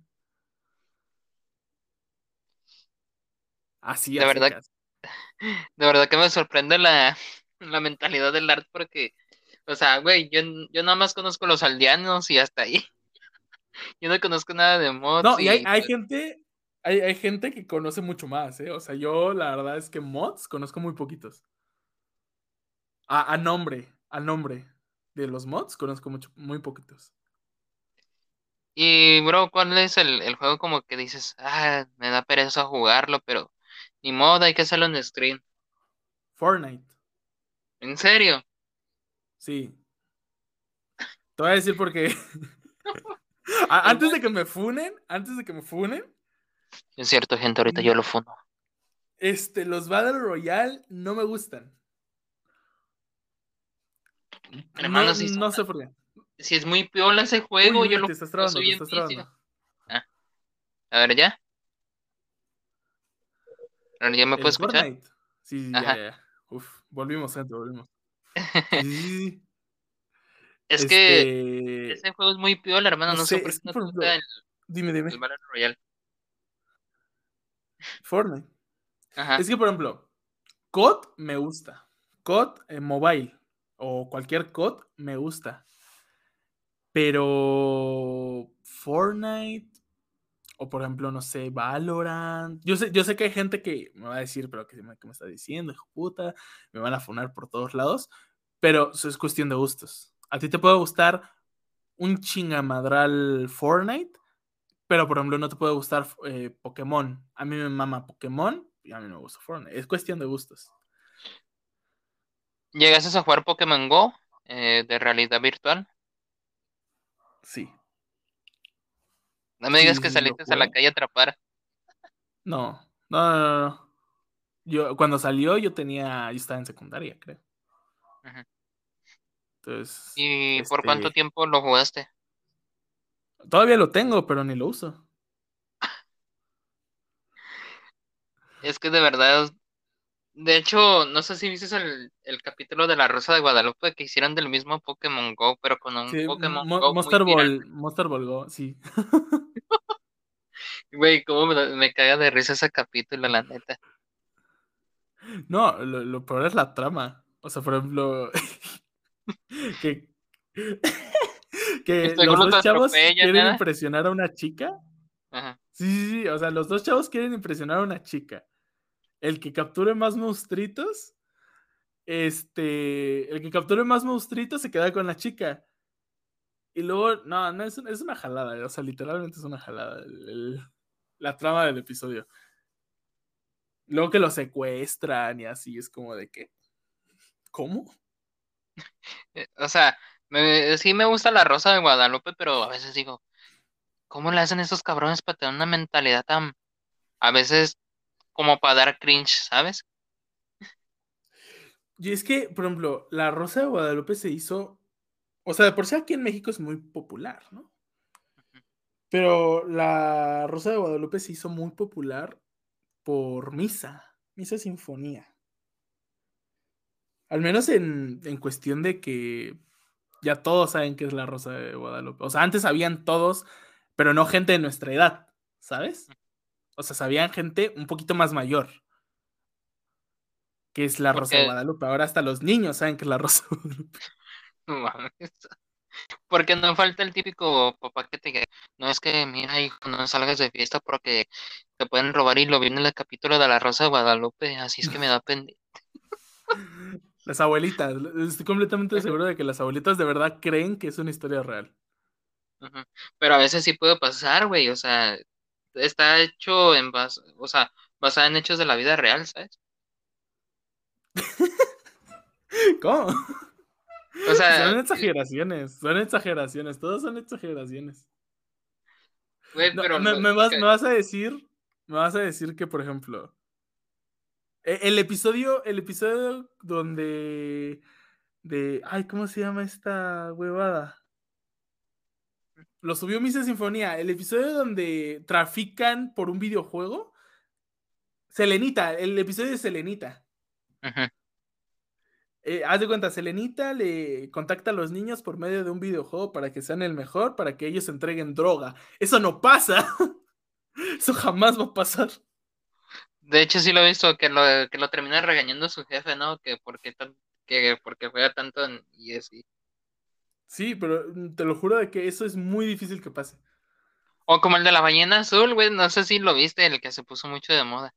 Así, de verdad. De (laughs) verdad que me sorprende la, mentalidad del art porque, o sea, güey, yo, yo nada más conozco los aldeanos y hasta ahí. (laughs) Yo no conozco nada de mods. No, y, hay, hay, gente, hay, hay, gente que conoce mucho más, ¿eh? O sea, yo la verdad es que mods conozco muy poquitos. A, a nombre, al nombre. de los mods, conozco mucho, muy poquitos. Y, bro, ¿cuál es el, el juego como que dices, ah, me da pereza jugarlo, pero ni modo, hay que hacerlo en screen? Fortnite. ¿En serio? Sí. Te voy a decir porque (laughs) antes de que me funen, antes de que me funen. Es cierto, gente, ahorita yo lo funo. Este, los Battle Royale no me gustan. Hermano, no, si, no sé por qué. si es muy piola ese juego, Uy, yo lo te estás trabando, te estás trabando. Ah. A ver, ¿ya? Ver, ¿Ya me ¿El puedes escuchar? Fortnite? Sí, sí, ya, ya. Uf, volvimos, gente, volvimos. (laughs) Sí. Es que Este, ese juego es muy piola, hermano. no No sé por qué no te gusta el, dime, el dime. Battle Royale. Fortnite. Ajá. Es que, por ejemplo, COD me gusta. COD en mobile o cualquier COD me gusta. Pero Fortnite o por ejemplo, no sé, Valorant. Yo sé, yo sé que hay gente que me va a decir, pero ¿qué me, qué me está diciendo, hijo puta? Me van a funar por todos lados. Pero eso es cuestión de gustos. A ti te puede gustar un chingamadral Fortnite, pero por ejemplo no te puede gustar eh, Pokémon. A mí me mama Pokémon y a mí no me gusta Fortnite. Es cuestión de gustos. ¿Llegaste a jugar Pokémon Go eh, de realidad virtual? Sí. No me digas sí, que saliste a la calle a atrapar. No, no, no, no. Yo, cuando salió, yo tenía, yo estaba en secundaria, creo. Ujú. Entonces, ¿Y por cuánto este, tiempo lo jugaste? todavía lo tengo, pero ni lo uso. (laughs) Es que de verdad, de hecho, no sé si viste el, el capítulo de La Rosa de Guadalupe que hicieron del mismo Pokémon Go, pero con un Sí, Pokémon Mo- Go muy Monster pirata. Ball, Monster Ball Go, sí. (laughs) Güey, cómo me, me caga de risa ese capítulo, la neta. No, lo, lo peor es la trama. O sea, por ejemplo, (laughs) que, (laughs) que Este los dos chavos quieren ¿nada? impresionar a una chica. Ajá. Sí, sí, sí. O sea, los dos chavos quieren impresionar a una chica. El que capture más monstruitos, este, el que capture más monstruitos se queda con la chica. Y luego, no, no, es, es una jalada. O sea, literalmente es una jalada. la trama del episodio. Luego que lo secuestran y así, es como de que. ¿Cómo? Eh, O sea, sí me gusta La Rosa de Guadalupe, pero a veces digo, ¿cómo le hacen esos cabrones para tener una mentalidad tan, a veces como para dar cringe, ¿sabes? Y es que, por ejemplo, la Rosa de Guadalupe se hizo. O sea, de por sí aquí en México es muy popular, ¿no? Pero la Rosa de Guadalupe se hizo muy popular por Misa, Misa Sinfonía. Al menos en, en cuestión de que ya todos saben qué es la Rosa de Guadalupe. O sea, antes sabían todos, pero no gente de nuestra edad, ¿sabes? O sea, sabían gente un poquito más mayor. Que es la Rosa de Guadalupe. Ahora hasta los niños saben que es la Rosa de Guadalupe. (laughs) no mames. Porque no falta el típico papá que te diga, no es que, mira, hijo, no salgas de fiesta porque te pueden robar y lo vi en el capítulo de La Rosa de Guadalupe, así es que me da pendiente. (laughs) Las abuelitas. Estoy completamente seguro de que las abuelitas de verdad creen que es una historia real. Pero a veces sí puede pasar, güey, o sea, está hecho en base, o sea, basada en hechos de la vida real, ¿sabes? (laughs) ¿Cómo? O sea, Son exageraciones, son exageraciones, todos son exageraciones. güey, No, me, vas, que- me vas a decir, me vas a decir que, por ejemplo, e- el episodio, el episodio donde, de, ay, ¿cómo se llama esta huevada? Lo subió Misa Sinfonía, el episodio donde trafican por un videojuego. Selenita, el episodio de Selenita. Eh, haz de cuenta, Selenita le contacta a los niños por medio de un videojuego para que sean el mejor, para que ellos entreguen droga. Eso no pasa. (laughs) Eso jamás va a pasar. De hecho, sí lo he visto, que lo, que lo termina regañando su jefe, ¿no? Que porque tan, que porque juega tanto y así. Sí, pero mm, te lo juro de que eso es muy difícil que pase. O como el de la ballena azul, güey, no sé si lo viste, el que se puso mucho de moda.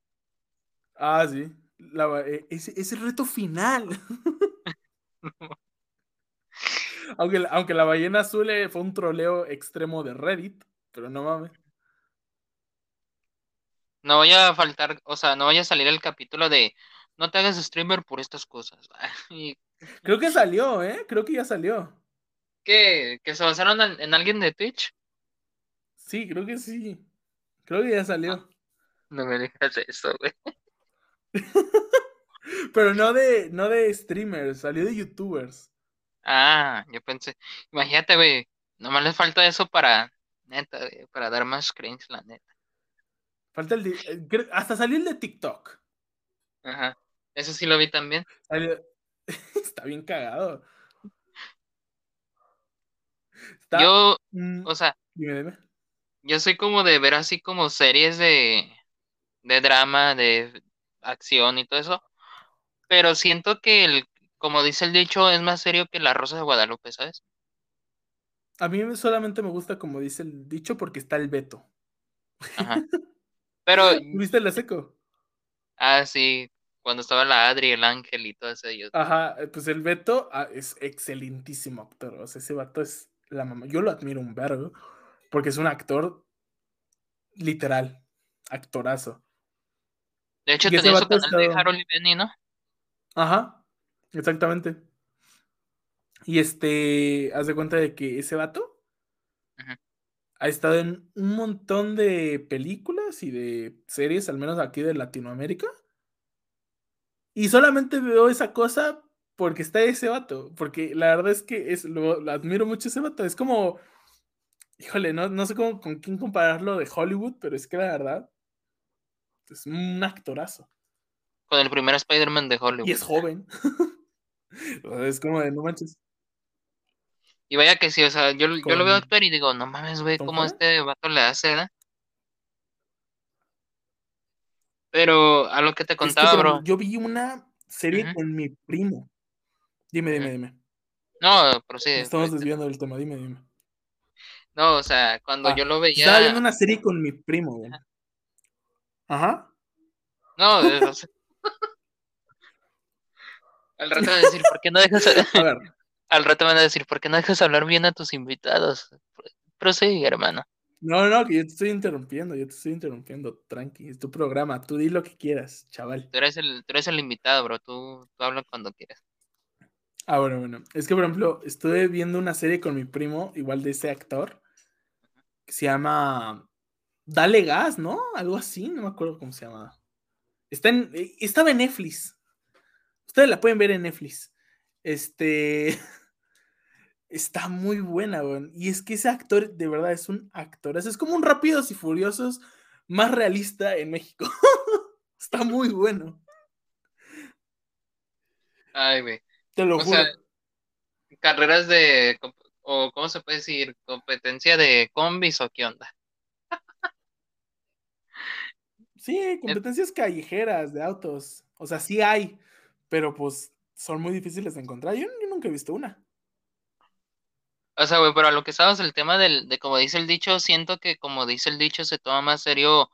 Ah, sí. La- eh, ese, ese reto final. (laughs) aunque, aunque la ballena azul eh, fue un troleo extremo de Reddit, pero no mames. No vaya a faltar, o sea, no vaya a salir el capítulo de no te hagas streamer por estas cosas. (laughs) Creo que salió, ¿eh? Creo que ya salió. ¿Qué? ¿Que se basaron en, alguien de Twitch? Sí, creo que sí. Creo que ya salió. Ah, no, me digas eso, güey. (laughs) Pero no de, no de streamers, salió de youtubers. Ah, yo pensé, imagínate, güey, nomás les falta eso para, neta, para dar más cringe, la neta. Falta el de, eh, hasta salió el de TikTok. Ajá, eso sí lo vi también. (laughs) Está bien cagado. Yo, o sea, yo soy como de ver así como series de, de drama, de acción y todo eso, pero siento que el, como dice el dicho, es más serio que la Rosa de Guadalupe, ¿sabes? A mí solamente me gusta como dice el dicho porque está el Beto. Ajá. (laughs) Pero. ¿Viste la seco? Ah, sí. Cuando estaba la Adri, el Ángel y todo eso. Ajá, pues el Beto ah, es excelentísimo actor. O sea, ese vato es la mamá. Yo lo admiro un vergo. Porque es un actor literal. Actorazo. De hecho, tenía su canal de Harold y Benny, ¿no? Ajá, exactamente. Y este, haz de cuenta de que ese vato ha estado en un montón de películas y de series, al menos aquí de Latinoamérica. Y solamente veo esa cosa porque está ese vato. Porque la verdad es que es, lo, admiro mucho ese vato. Es como, híjole, no, no sé cómo, con quién compararlo de Hollywood, pero es que la verdad es un actorazo. Con el primer Spider-Man de Hollywood. Y es joven. (laughs) es como de no manches. Y vaya que sí, o sea, yo, yo lo veo actuar y digo, no mames, güey, ¿cómo este vato le hace, ¿verdad? Pero a lo que te contaba, bro. Yo vi una serie con mi primo. Dime, dime, dime. No, prosigue. Estamos desviando del tema, dime, dime. No, o sea, cuando ah, yo lo veía. Estaba viendo una serie con mi primo, güey. Ajá. No, (laughs) no sé. Al rato van a decir, ¿por qué no dejas (laughs) a... ver. Al rato van a decir, ¿por qué no dejas hablar bien a tus invitados? Prosigue, hermano. No, no, que yo te estoy interrumpiendo, yo te estoy interrumpiendo, tranqui, es tu programa, tú di lo que quieras, chaval. Tú eres el, tú eres el invitado, bro, tú, tú hablas cuando quieras. Ah, bueno, bueno, es que por ejemplo, estuve viendo una serie con mi primo, igual de ese actor, que se llama Dale Gas, ¿no? Algo así, no me acuerdo cómo se llama. Está en, eh, estaba en Netflix. Ustedes la pueden ver en Netflix. Este. (laughs) Está muy buena, güey. Y es que ese actor, de verdad, es un actor. Es como un Rápidos y Furiosos más realista en México. (laughs) está muy bueno. Ay, güey. Te lo juro. carreras de. O, ¿cómo se puede decir? ¿Competencia de combis o qué onda? Sí, competencias callejeras de autos. O sea, sí hay, pero pues son muy difíciles de encontrar. Yo, nunca he visto una. O sea, güey, pero a lo que sabes el tema del, de como dice el dicho, siento que como dice el dicho, se toma más serio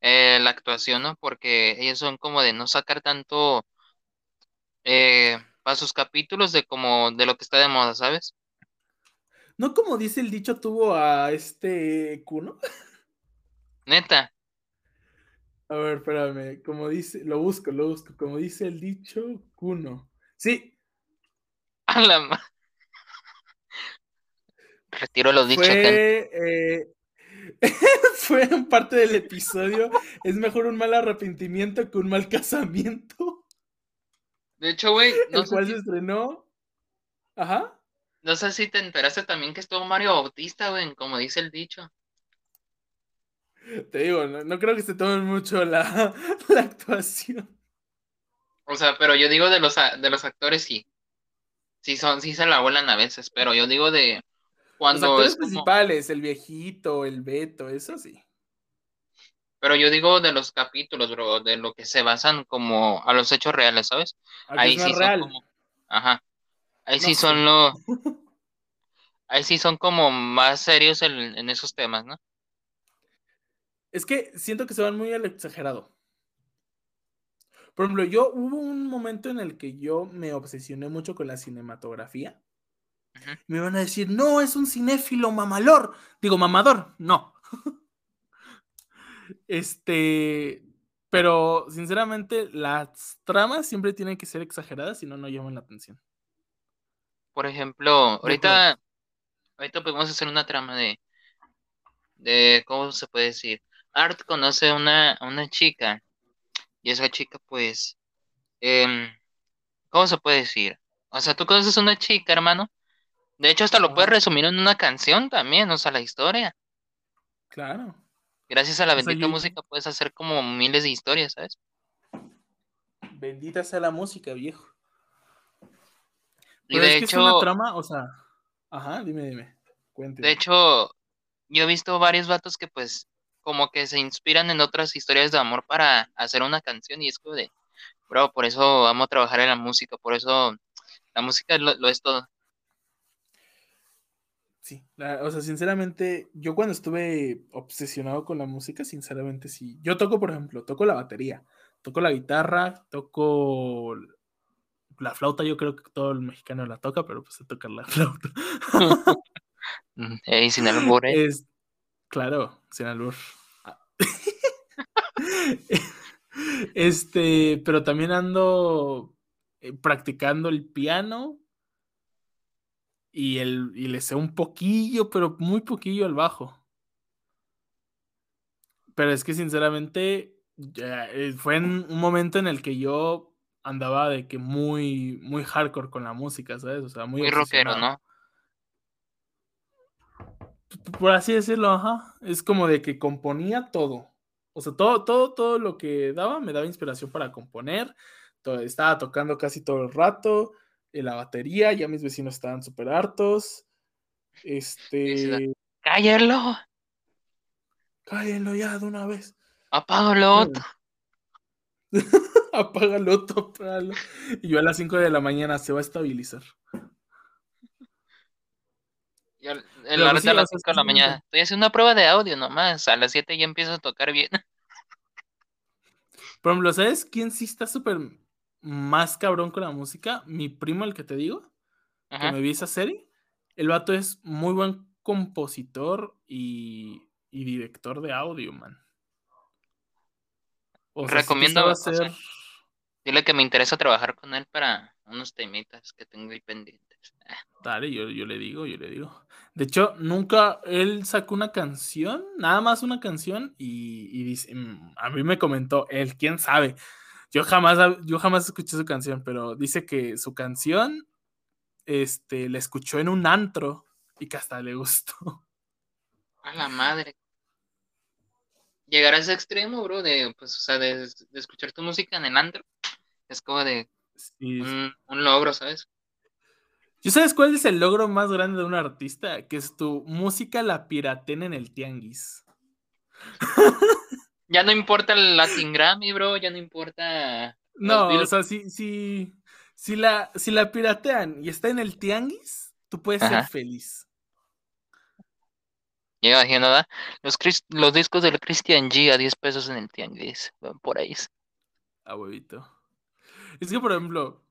eh, la actuación, ¿no? Porque ellos son como de no sacar tanto eh, para sus capítulos de como de lo que está de moda, ¿sabes? No como dice el dicho, tuvo a este Kuno. (laughs) Neta. A ver, espérame. Como dice, lo busco, lo busco. Como dice el dicho, Kuno. Sí. (laughs) A la (laughs) Retiro los dichos. Fue, eh, fue en parte del episodio. es mejor un mal arrepentimiento que un mal casamiento. De hecho, güey. (laughs) No el cual se estrenó. Ajá. No sé si te enteraste también que estuvo Mario Bautista, güey, como dice el dicho. Te digo, no, creo que se tomen mucho la, (laughs) la, actuación. O sea, pero yo digo de los, de los actores sí. Sí, son, sí se la vuelan a veces, pero yo digo de cuando. Los actores principales, el viejito, el Beto, eso sí. Pero yo digo de los capítulos, bro, de lo que se basan como a los hechos reales, ¿sabes? Ahí sí son como. Ajá. Ahí sí son lo. (laughs) Ahí sí son como más serios en esos temas, ¿no? Es que siento que se van muy al exagerado. Por ejemplo, yo hubo un momento en el que yo me obsesioné mucho con la cinematografía. Me van a decir, no, es un cinéfilo mamalor. Digo, mamador, no. (laughs) este, pero sinceramente las tramas siempre tienen que ser exageradas, si no, no llaman la atención. Por ejemplo, ahorita, ahorita podemos hacer una trama de, de, ¿cómo se puede decir? Art conoce a una, una chica y esa chica pues, eh, ¿cómo se puede decir? O sea, tú conoces a una chica, hermano. De hecho, hasta lo puedes resumir en una canción también, o sea, la historia. Claro. Gracias a la bendita música puedes hacer como miles de historias, ¿sabes? Bendita sea la música, viejo. y de hecho, es una trama, o sea, ajá, dime, dime. De hecho, yo he visto varios vatos que pues como que se inspiran en otras historias de amor para hacer una canción y es como de, bro, por eso amo trabajar en la música, por eso la música lo es todo. Sí, o sea, sinceramente, yo cuando estuve obsesionado con la música, sinceramente sí. Yo toco, por ejemplo, toco la batería, toco la guitarra, toco la flauta, yo creo que todo el mexicano la toca, pero pues se toca la (laughs) flauta. Ey, sin albur, ¿eh? Es, claro, sin albur. Ah. (laughs) este, pero también ando eh, practicando el piano y, el, y le sé un poquillo, pero muy poquillo al bajo. Pero es que sinceramente eh, fue en un momento en el que yo andaba de que muy, muy hardcore con la música, ¿sabes? O sea, muy, muy rockero, ¿no? Por así decirlo, ajá. Es como de que componía todo. O sea, todo, todo, todo lo que daba me daba inspiración para componer. estaba tocando casi todo el rato la batería, ya mis vecinos estaban súper hartos. Este. ¡Cállenlo! Cállenlo ya de una vez. Apágalo. (laughs) apágalo, apágalo. Y yo a las 5 de la mañana se va a estabilizar. Yo en la pues a las 5 de la mañana. Estoy haciendo una prueba de audio nomás. A las 7 ya empiezo a tocar bien. Por ejemplo, ¿sabes quién sí está súper más cabrón con la música, mi primo, el que te digo, que me vi esa serie, el vato es muy buen compositor y, director de audio, man. Recomiendo hacer... dile que me interesa trabajar con él para unos temitas que tengo ahí pendientes. Dale, yo, yo le digo, yo le digo. De hecho, nunca él sacó una canción, nada más una canción, y, y dice, mm, a mí me comentó, él, quién sabe, yo jamás, yo jamás escuché su canción, pero dice que su canción este, la escuchó en un antro y que hasta le gustó. A la madre. Llegar a ese extremo, bro, de, pues, o sea, de, escuchar tu música en el antro, es como de un, logro, ¿sabes? ¿Yo sabes cuál es el logro más grande de un artista? Que es tu música la piraten en el tianguis. (laughs) Ya no importa el Latin Grammy, bro, ya no importa. No, o sea, si, si, si, la, si la piratean y está en el tianguis, tú puedes ser feliz. Ya nada. Los, los discos del Christian G a 10 pesos en el tianguis, por ahí. A huevito. Es que, por ejemplo,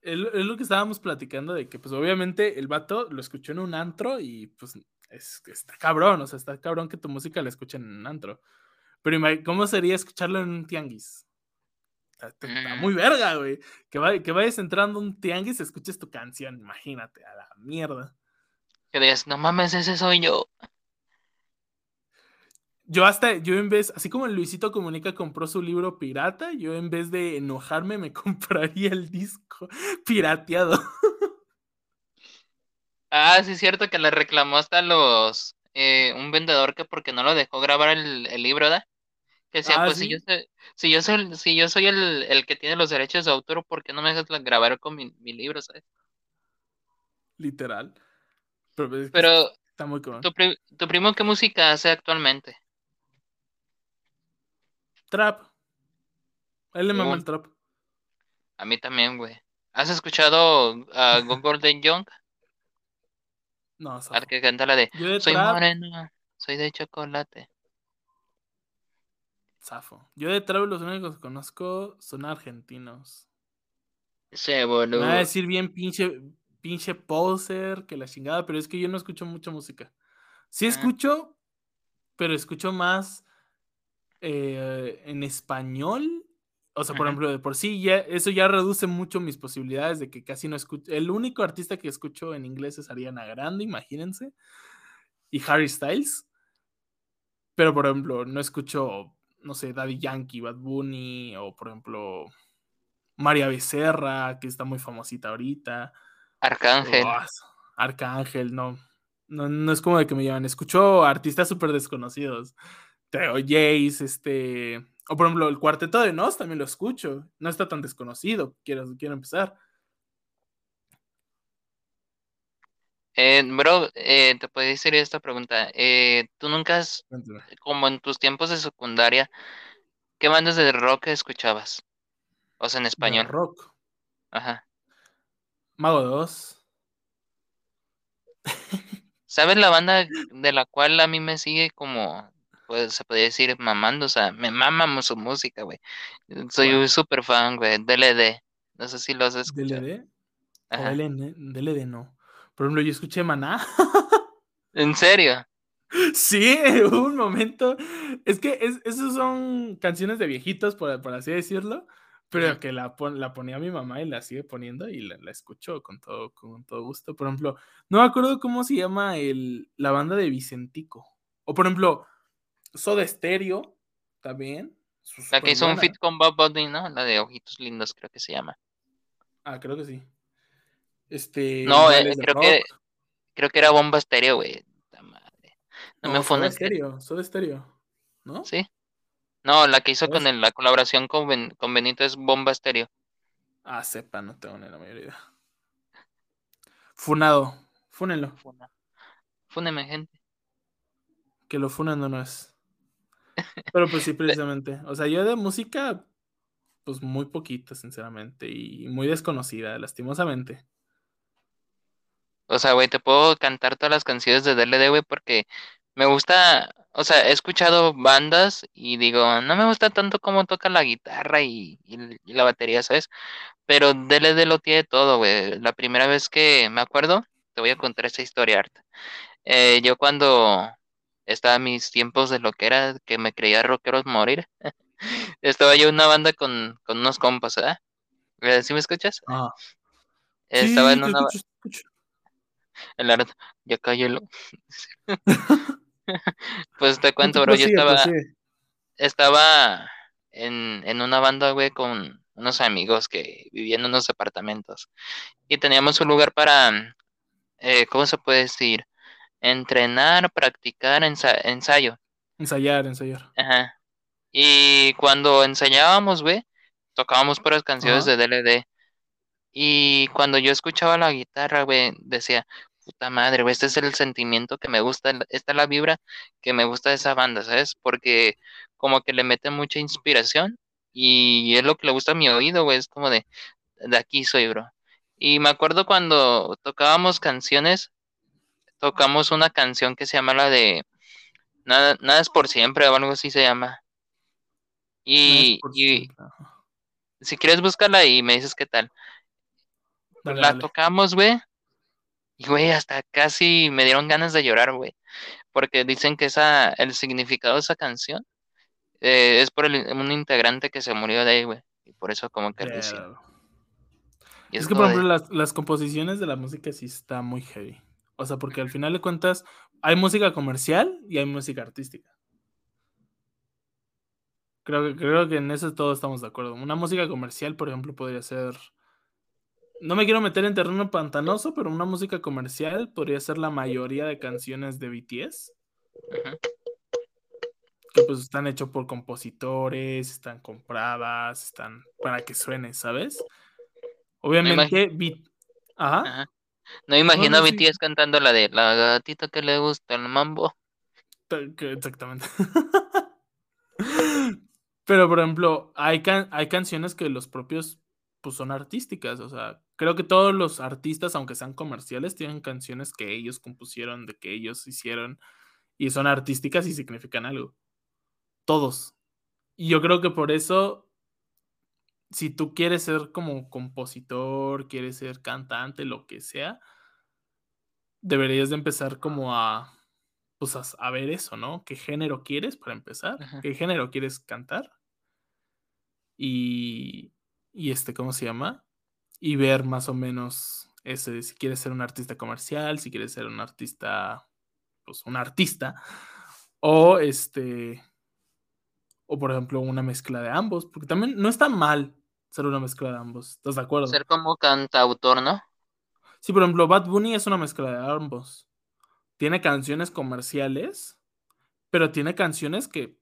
es lo que estábamos platicando de que, pues, obviamente, el vato lo escuchó en un antro y, pues, es, está cabrón, o sea, está cabrón que tu música la escuchen en un antro. Pero ¿cómo sería escucharlo en un tianguis? Está, mm. muy verga, güey. Que, que vayas entrando a un tianguis y escuches tu canción, imagínate, a la mierda. Que digas, no mames, ese soy yo. Yo hasta, yo en vez, así como Luisito Comunica compró su libro pirata, yo en vez de enojarme me (laughs) compraría el disco pirateado. Ah, sí es cierto que le reclamó hasta los, eh, un vendedor que porque no lo dejó grabar el, el libro, ¿da? Que decía, ah, pues si yo soy, si yo soy, si yo soy el, el, que tiene los derechos de autor, ¿por qué no me dejas grabar con mi, mi libro, sabes? Literal. Pero, está muy tu, ¿tu primo qué música hace actualmente? Trap. él le mama el trap. A mí también, güey. ¿Has escuchado a Golden Young? No, Al que canta la de, Soy moreno, soy de chocolate. Zafo. Yo de trap los únicos que conozco son argentinos. Sí, boludo. Me va a decir bien pinche, pinche poser, que la chingada, pero es que yo no escucho mucha música. Sí Ah. escucho, pero escucho más eh, en español. O sea, por ejemplo, de por sí, ya, eso ya reduce mucho mis posibilidades de que casi no escucho. El único artista que escucho en inglés es Ariana Grande, imagínense. Y Harry Styles. Pero, por ejemplo, no escucho, no sé, Daddy Yankee, Bad Bunny, o por ejemplo, María Becerra, que está muy famosita ahorita. Arcángel. Oh, Arcángel, no. no. No es como de que me llaman. Escucho artistas súper desconocidos. Teo Jace, este. O por ejemplo, el cuarteto de Nos también lo escucho. No está tan desconocido. Quiero, quiero empezar. Eh, bro, eh, te puedo decir esta pregunta. Eh, ¿Tú nunca has, como en tus tiempos de secundaria, qué bandas de rock escuchabas? O sea, en De español. rock. Ajá. Mago 2. (laughs) ¿Sabes la banda de la cual a mí me sigue como, pues se podría decir, mamando? O sea, me mama su música, güey. Soy un super fan, güey. DLD. No sé si lo has escuchado. ¿DLD? O. LN, DLD no. Por ejemplo, yo escuché Maná. ¿En serio? (laughs) Sí, hubo un momento. Es que es, esos son canciones de viejitos, por, por así decirlo. Pero que la, pon- la ponía mi mamá y la sigue poniendo y la, la escucho con todo, con todo gusto. Por ejemplo, no me acuerdo cómo se llama el, la banda de Vicentico. O por ejemplo, Soda Stereo también. La que hizo un fit con Bob Bunny, ¿no? La de Ojitos Lindos, creo que se llama. Ah, creo que sí. Este, No, eh, creo que, creo que era Bomba Estéreo, güey. No, No, me fue Stereo, Soda Stereo. ¿No? ¿Sí? No, la que hizo con el- la colaboración con, Ben- con Benito es Bomba Estéreo. Ah, sepa, no tengo ni la mayoría. idea. Funado. Fúnenlo. Funa. Fúneme, gente. Que lo funando no es. Pero pues sí, (laughs) precisamente. O sea, yo de música, pues muy poquita, sinceramente. Y muy desconocida, lastimosamente. O sea, güey, te puedo cantar todas las canciones de DLD, güey, porque me gusta, o sea, he escuchado bandas y digo, no me gusta tanto cómo toca la guitarra y, y- y la batería, ¿sabes? Pero DLD lo tiene todo, güey. La primera vez que me acuerdo, te voy a contar esa historia, Art. Eh, yo cuando estaba en mis tiempos de lo que era, que me creía rockeros morir, (laughs) estaba yo en una banda con, con unos compas, ¿verdad? Eh, ¿Sí me escuchas? Ah. Estaba sí, en una... escucho. El Art, ya cállalo. (laughs) (laughs) Pues te cuento, bro, yo estaba, estaba en, en una banda, güey, con unos amigos que vivían en unos departamentos. Y teníamos un lugar para, eh, ¿cómo se puede decir? Entrenar, practicar, ensa- ensayo. Ensayar, ensayar. Ajá. Y cuando ensayábamos, güey, tocábamos puras canciones Ajá. de DLD. Y cuando yo escuchaba la guitarra, güey, decía, puta madre, güey, este es el sentimiento que me gusta, esta es la vibra que me gusta de esa banda, ¿sabes? Porque como que le mete mucha inspiración y es lo que le gusta a mi oído, güey, es como de, de aquí soy, bro. Y me acuerdo cuando tocábamos canciones, tocamos una canción que se llama la de Nada, nada es por siempre o algo así se llama. Y, y si quieres búscala y me dices qué tal. Dale, la dale. tocamos, güey. Y, güey, hasta casi me dieron ganas de llorar, güey. Porque dicen que esa, el significado de esa canción eh, es por el- un integrante que se murió de ahí, güey. Y por eso como que lo hicieron. Y Es es que, por ejemplo, de, las, las composiciones de la música sí está muy heavy. O sea, porque al final de cuentas hay música comercial y hay música artística. Creo que, creo que en eso todos estamos de acuerdo. Una música comercial, por ejemplo, podría ser. No me quiero meter en terreno pantanoso, pero una música comercial podría ser la mayoría de canciones de BTS. Que pues están hechos por compositores, están compradas, están para que suene, ¿sabes? Obviamente, B- Ajá. Ajá. No imagino no, a sí. BTS cantando la de la gatita que le gusta el mambo. Exactamente. (laughs) Pero, por ejemplo, hay, can- hay canciones que los propios pues, son artísticas. O sea, creo que todos los artistas, aunque sean comerciales, tienen canciones que ellos compusieron, de que ellos hicieron, y son artísticas y significan algo. Todos. Y yo creo que por eso si tú quieres ser como compositor, quieres ser cantante, lo que sea, deberías de empezar como a, pues a, ver eso, ¿no? ¿Qué género quieres para empezar? ¿Qué género quieres cantar? Y, y este, ¿cómo se llama? Y ver más o menos ese, si quieres ser un artista comercial, si quieres ser un artista, pues un artista, o este, o por ejemplo una mezcla de ambos, porque también no está mal ser una mezcla de ambos, ¿estás de acuerdo? Ser como cantautor, ¿no? Sí, por ejemplo, Bad Bunny es una mezcla de ambos. Tiene canciones comerciales, pero tiene canciones que,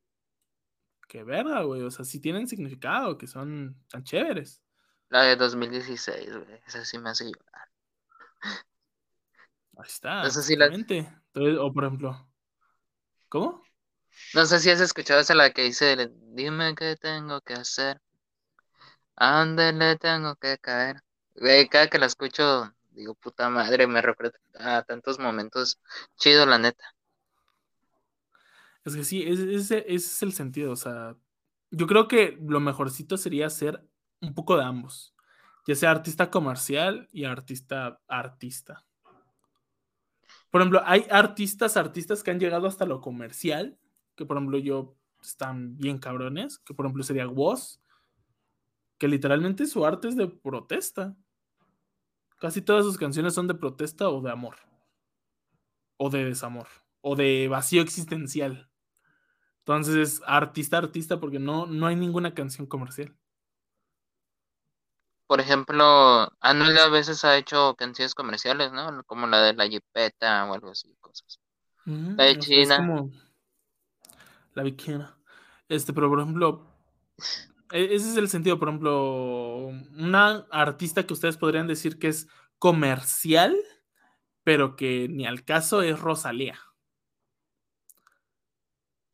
que verga, güey, o sea, sí tienen significado, que son tan chéveres. La de 2016, güey, esa sí me hace llorar. Ahí está, exactamente. o por ejemplo, ¿cómo? No sé si has escuchado esa la que dice, dime qué tengo que hacer. ¿A dónde le tengo que caer? cada que la escucho, digo, puta madre, me recuerda a tantos momentos chido, la neta. Es que sí, ese, ese es el sentido, o sea, yo creo que lo mejorcito sería hacer un poco de ambos, ya sea artista comercial y artista artista. Por ejemplo, hay artistas, artistas que han llegado hasta lo comercial, que por ejemplo yo están bien cabrones, que por ejemplo sería Woz, que literalmente su arte es de protesta. Casi todas sus canciones son de protesta o de amor, o de desamor, o de vacío existencial. Entonces es artista, artista, porque no, no hay ninguna canción comercial. Por ejemplo, Anuel a veces ha hecho canciones comerciales, ¿no? Como la de la Jipeta o algo así, cosas. la de China. la Viquina. Este, pero por ejemplo, e-, ese es el sentido, por ejemplo, una artista que ustedes podrían decir que es comercial, pero que ni al caso es Rosalía.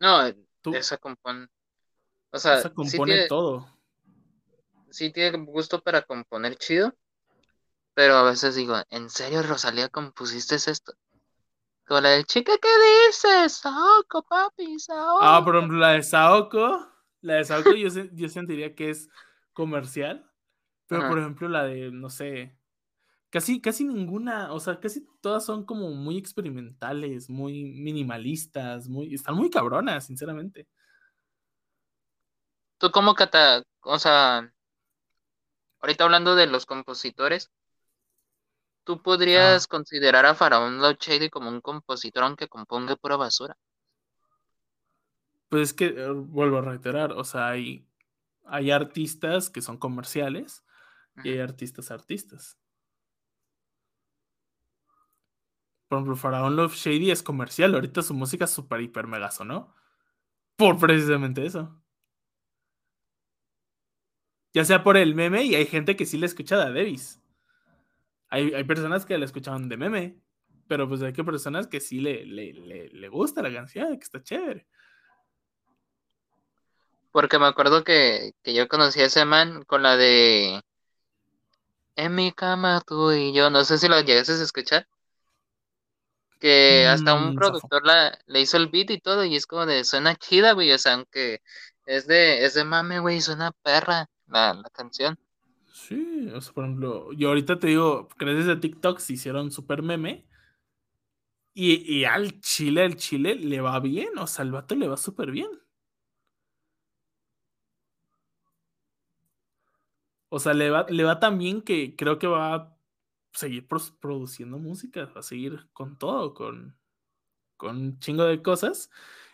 No, esa compone. O sea, esa compone todo sí tiene gusto para componer chido, pero a veces digo, ¿en serio, Rosalía, compusiste esto? Como la de chica, ¿qué dices? Saoko, papi, Saoko. Ah, por ejemplo, la de Saoko, la de Saoko yo, yo sentiría que es comercial, pero por ejemplo la de, no sé, casi, casi ninguna, o sea, casi todas son como muy experimentales, muy minimalistas, muy, están muy cabronas, sinceramente. ¿Tú cómo cata, o sea, ahorita hablando de los compositores, ¿tú podrías considerar a Faraón Shady como un compositor aunque componga pura basura? Pues es que, eh, vuelvo a reiterar, o sea, hay, hay artistas que son comerciales y hay artistas artistas. Por ejemplo, Faraón Love Shady es comercial, ahorita su música es súper, hiper, mega ¿no? Por precisamente eso ya sea por el meme, y hay gente que sí le escucha a Davis. Hay, hay personas que le escuchaban de meme, pero pues hay que personas que sí le, le, gusta la canción, que está chévere. Porque me acuerdo que, yo conocí a ese man con la de En mi cama tú y yo, no sé si lo llegaste a escuchar. Que hasta un mm, productor la, le hizo el beat y todo, y es como de suena chida, güey, o sea, aunque es de, es de mame, güey, suena perra la, canción. Sí, o sea, por ejemplo, yo ahorita te digo, crees de TikTok se hicieron super meme. Y, al Chile, al Chile le va bien, o sea, al vato le va súper bien. O sea, le va, le va tan bien que creo que va a seguir produciendo música, va a seguir con todo, con, con un chingo de cosas.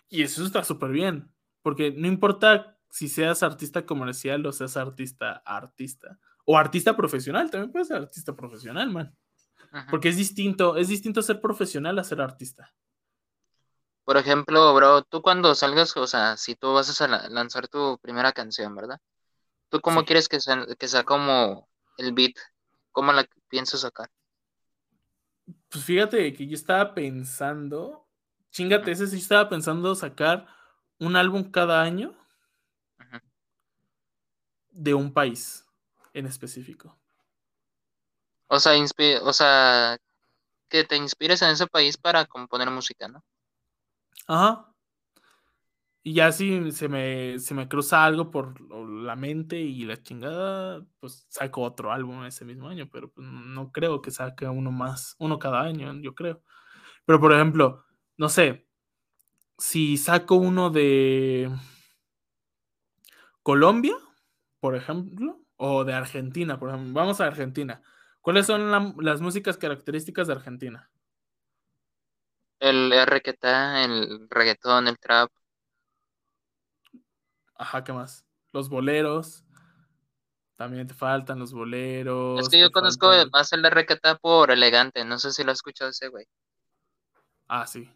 Y eso está súper bien, porque no importa si seas artista comercial o seas artista artista. O artista profesional, también puedes ser artista profesional, man. Porque es distinto, es distinto ser profesional a ser artista. Por ejemplo, bro, tú cuando salgas, o sea, si tú vas a lanzar tu primera canción, ¿verdad? ¿Tú cómo quieres que sea, que sea como el beat? ¿Cómo la piensas sacar? Pues fíjate que yo estaba pensando, chingate, ese sí estaba pensando sacar un álbum cada año de un país en específico. O sea, o sea, que te inspires en ese país para componer música, ¿no? Ajá. Y ya si se me, se me cruza algo por la mente y la chingada, pues saco otro álbum ese mismo año, pero pues no creo que saque uno más, uno cada año, yo creo. Pero por ejemplo, no sé, si saco uno de Colombia, por ejemplo, o de Argentina, por ejemplo, vamos a Argentina. ¿Cuáles son la, las músicas características de Argentina? El RQT, el reggaetón, el trap. Ajá, ¿qué más? Los boleros. También te faltan los boleros. Es que yo conozco faltan... más el de RQT por elegante. No sé si lo has escuchado ese, güey. Ah, sí.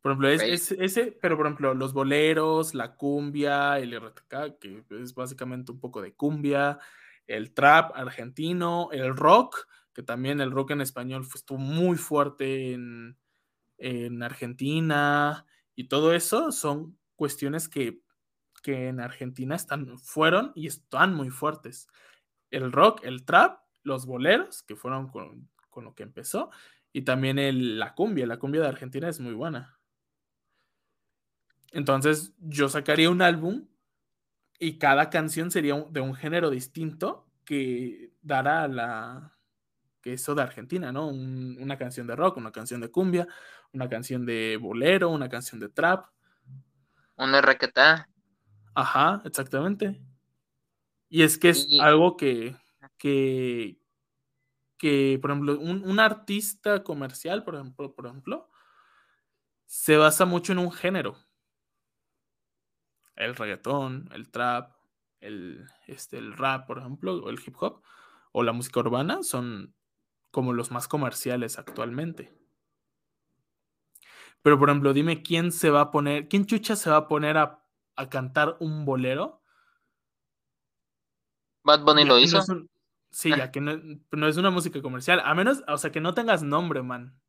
Por ejemplo, es, es, ese, pero por ejemplo, los boleros, la cumbia, el RTK, que es básicamente un poco de cumbia, el trap argentino, el rock, que también el rock en español estuvo muy fuerte en, en Argentina, y todo eso son cuestiones que, que en Argentina están, fueron y están muy fuertes. El rock, el trap, los boleros, que fueron con, con lo que empezó, y también el, la cumbia, la cumbia de Argentina es muy buena. Entonces yo sacaría un álbum y cada canción sería de un género distinto que dará la que eso de Argentina, ¿no? Un, una canción de rock, una canción de cumbia, una canción de bolero, una canción de trap. Un RQT. Ajá, exactamente. Y es que es y... algo que, que, que, por ejemplo, un, un, artista comercial, por ejemplo, por ejemplo, se basa mucho en un género el reggaetón, el trap, el, este, el rap, por ejemplo, o el hip hop, o la música urbana, son como los más comerciales actualmente. Pero, por ejemplo, dime quién se va a poner, quién chucha se va a poner a, a cantar un bolero. Bad Bunny lo hizo. No un, sí, ya que no, no, es una música comercial. A menos, o sea, que no tengas nombre, man.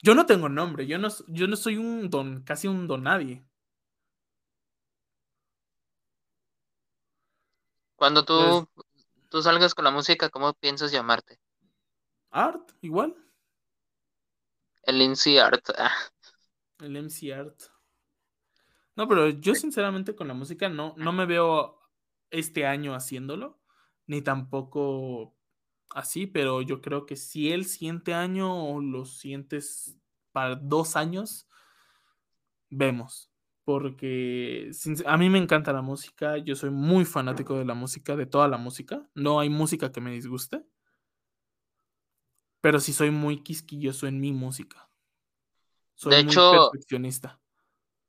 Yo no tengo nombre, yo no, yo no soy un don, casi un don nadie. Cuando tú, pues, tú salgas con la música, ¿cómo piensas llamarte? Art, igual. El MC Art. Ah. El MC Art. No, pero yo sinceramente con la música no, no me veo este año haciéndolo, ni tampoco así, pero yo creo que si el siguiente año o los siguientes para dos años, vemos porque a mí me encanta la música, yo soy muy fanático de la música, de toda la música, no hay música que me disguste, pero sí soy muy quisquilloso en mi música. Soy de muy hecho, perfeccionista.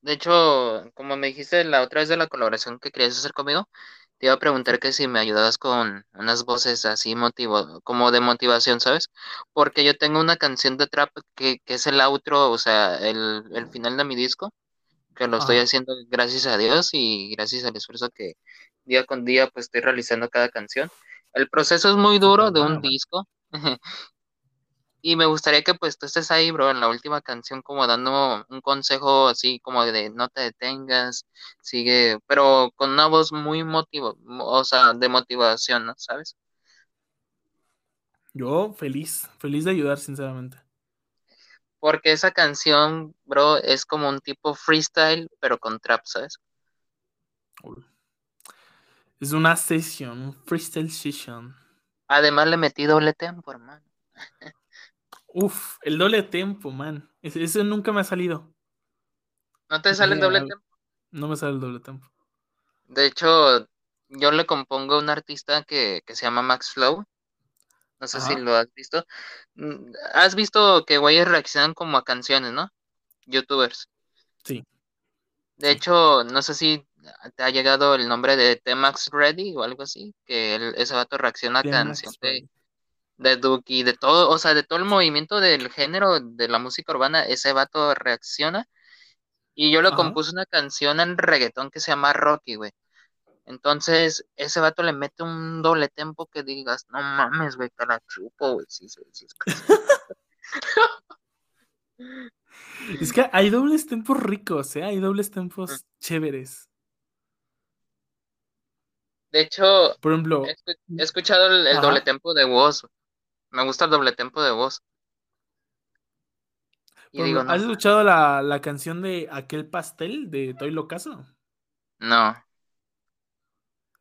De hecho, como me dijiste la otra vez de la colaboración que querías hacer conmigo, te iba a preguntar que si me ayudabas con unas voces así motivo, como de motivación, ¿sabes? Porque yo tengo una canción de trap que, que es el outro, o sea, el, el final de mi disco que lo estoy haciendo gracias a Dios y gracias al esfuerzo que día con día pues estoy realizando cada canción. El proceso es muy duro de un disco (laughs) y me gustaría que pues tú estés ahí, bro, en la última canción como dando un consejo así como de no te detengas, sigue, pero con una voz muy motivo, o sea, de motivación, ¿no? ¿Sabes? Yo feliz, feliz de ayudar, sinceramente. Porque esa canción, bro, es como un tipo freestyle, pero con trap, ¿sabes? Es una session, un freestyle session. Además le metí doble tempo, hermano. (laughs) Uf, el doble tempo, man. Ese, ese, nunca me ha salido. ¿No te sale el doble tempo? No me sale el doble tempo. De hecho, yo le compongo a un artista que, que se llama Max Flow. No sé Ajá. si lo has visto. Has visto que güeyes reaccionan como a canciones, ¿no? Youtubers. Sí. De sí. hecho, no sé si te ha llegado el nombre de T-Max Ready o algo así, que el, ese vato reacciona a canciones de, de Duki, de todo, o sea, de todo el movimiento del género de la música urbana, ese vato reacciona. Y yo le compuse una canción en reggaetón que se llama Rocky, güey. Entonces, ese vato le mete un doble tempo que digas, no mames, güey, te la chupo, güey. Sí, sí, sí. es que hay dobles tempos ricos, ¿eh? Hay dobles tempos mm. chéveres. De hecho, por ejemplo, he, escuchado el, el doble tempo de voz. Me gusta el doble tempo de voz. Y digo, no. ¿Has escuchado la, la, canción de Aquel Pastel de Toy Locaso? No.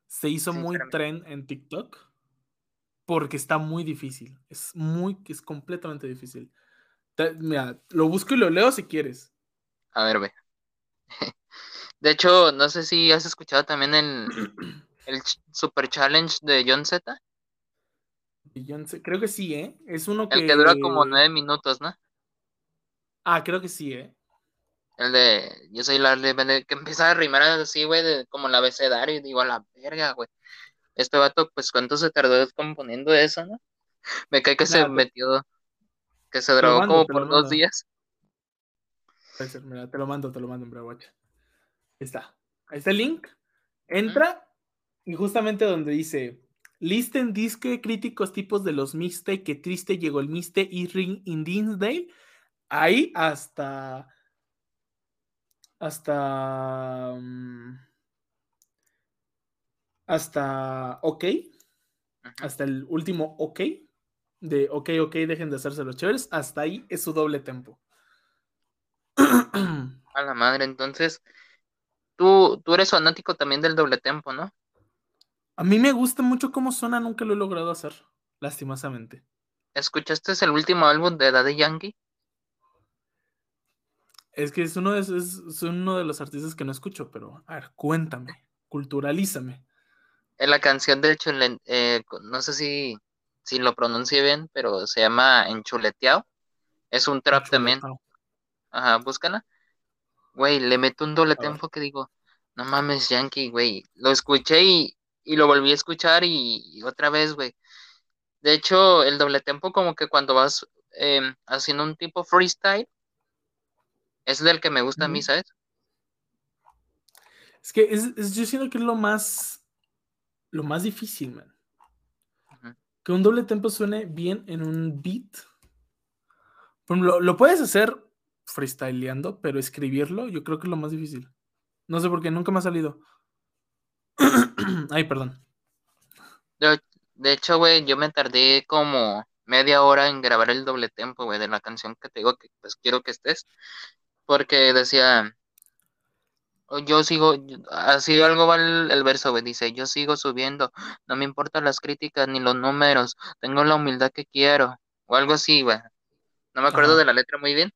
Se hizo muy tren en TikTok porque está muy difícil. Es muy, es completamente difícil. mira, lo busco y lo leo si quieres. A ver, ve. (laughs) De hecho, no sé si has escuchado también el, (clears throat) el Super Challenge de John Z. Creo que sí, ¿eh? Es uno que... El que dura como nueve minutos, ¿no? Ah, creo que sí, ¿eh? El de Yo soy la que empieza a rimar así, güey, como el abecedario, y digo, a la verga, güey. Este vato, pues, ¿cuánto se tardó componiendo eso, no? Me cae que se metió, que se drogó como por dos días. Mira, te lo mando, te lo mando en Brawacha. Ahí está. Ahí está el link. Entra y justamente donde dice Listen disque críticos tipos de los miste, que triste llegó el miste y ring in Dinsdale. Ahí hasta. Hasta. Mm, hasta OK. Hasta el último OK. De OK, OK, dejen de hacerse los chéveres. Hasta ahí es su doble tempo. A la madre, entonces. Tú, tú eres fanático también del doble tempo, ¿no? A mí me gusta mucho cómo suena, nunca lo he logrado hacer, lastimosamente. ¿Escuchaste el último álbum de Daddy Yankee? Es que es uno de, es, uno de los artistas que no escucho, pero a ver, cuéntame, culturalízame. En la canción de hecho, eh, no sé si, si lo pronuncie bien, pero se llama Enchuleteado. Es un trap también. Ajá, búscala. Güey, le meto un doble tempo que digo, no mames, Yankee, güey. Lo escuché y, y lo volví a escuchar y, otra vez, güey. De hecho, el doble tempo como que cuando vas em, haciendo un tipo freestyle, es del que me gusta a mí, ¿sabes? Es que es, yo siento que es lo más, lo más difícil, man. Que un doble tempo suene bien en un beat. Lo, lo puedes hacer freestyleando, pero escribirlo yo creo que es lo más difícil. No sé por qué, nunca me ha salido. (clears throat) Ay, perdón. De, hecho, güey, yo me tardé como media hora en grabar el doble tempo, güey, de la canción que te digo que pues quiero que estés. Porque decía, yo sigo, así algo va el, verso, güey, dice, yo sigo subiendo, no me importan las críticas ni los números, tengo la humildad que quiero, o algo así, güey. No me acuerdo de la letra muy bien,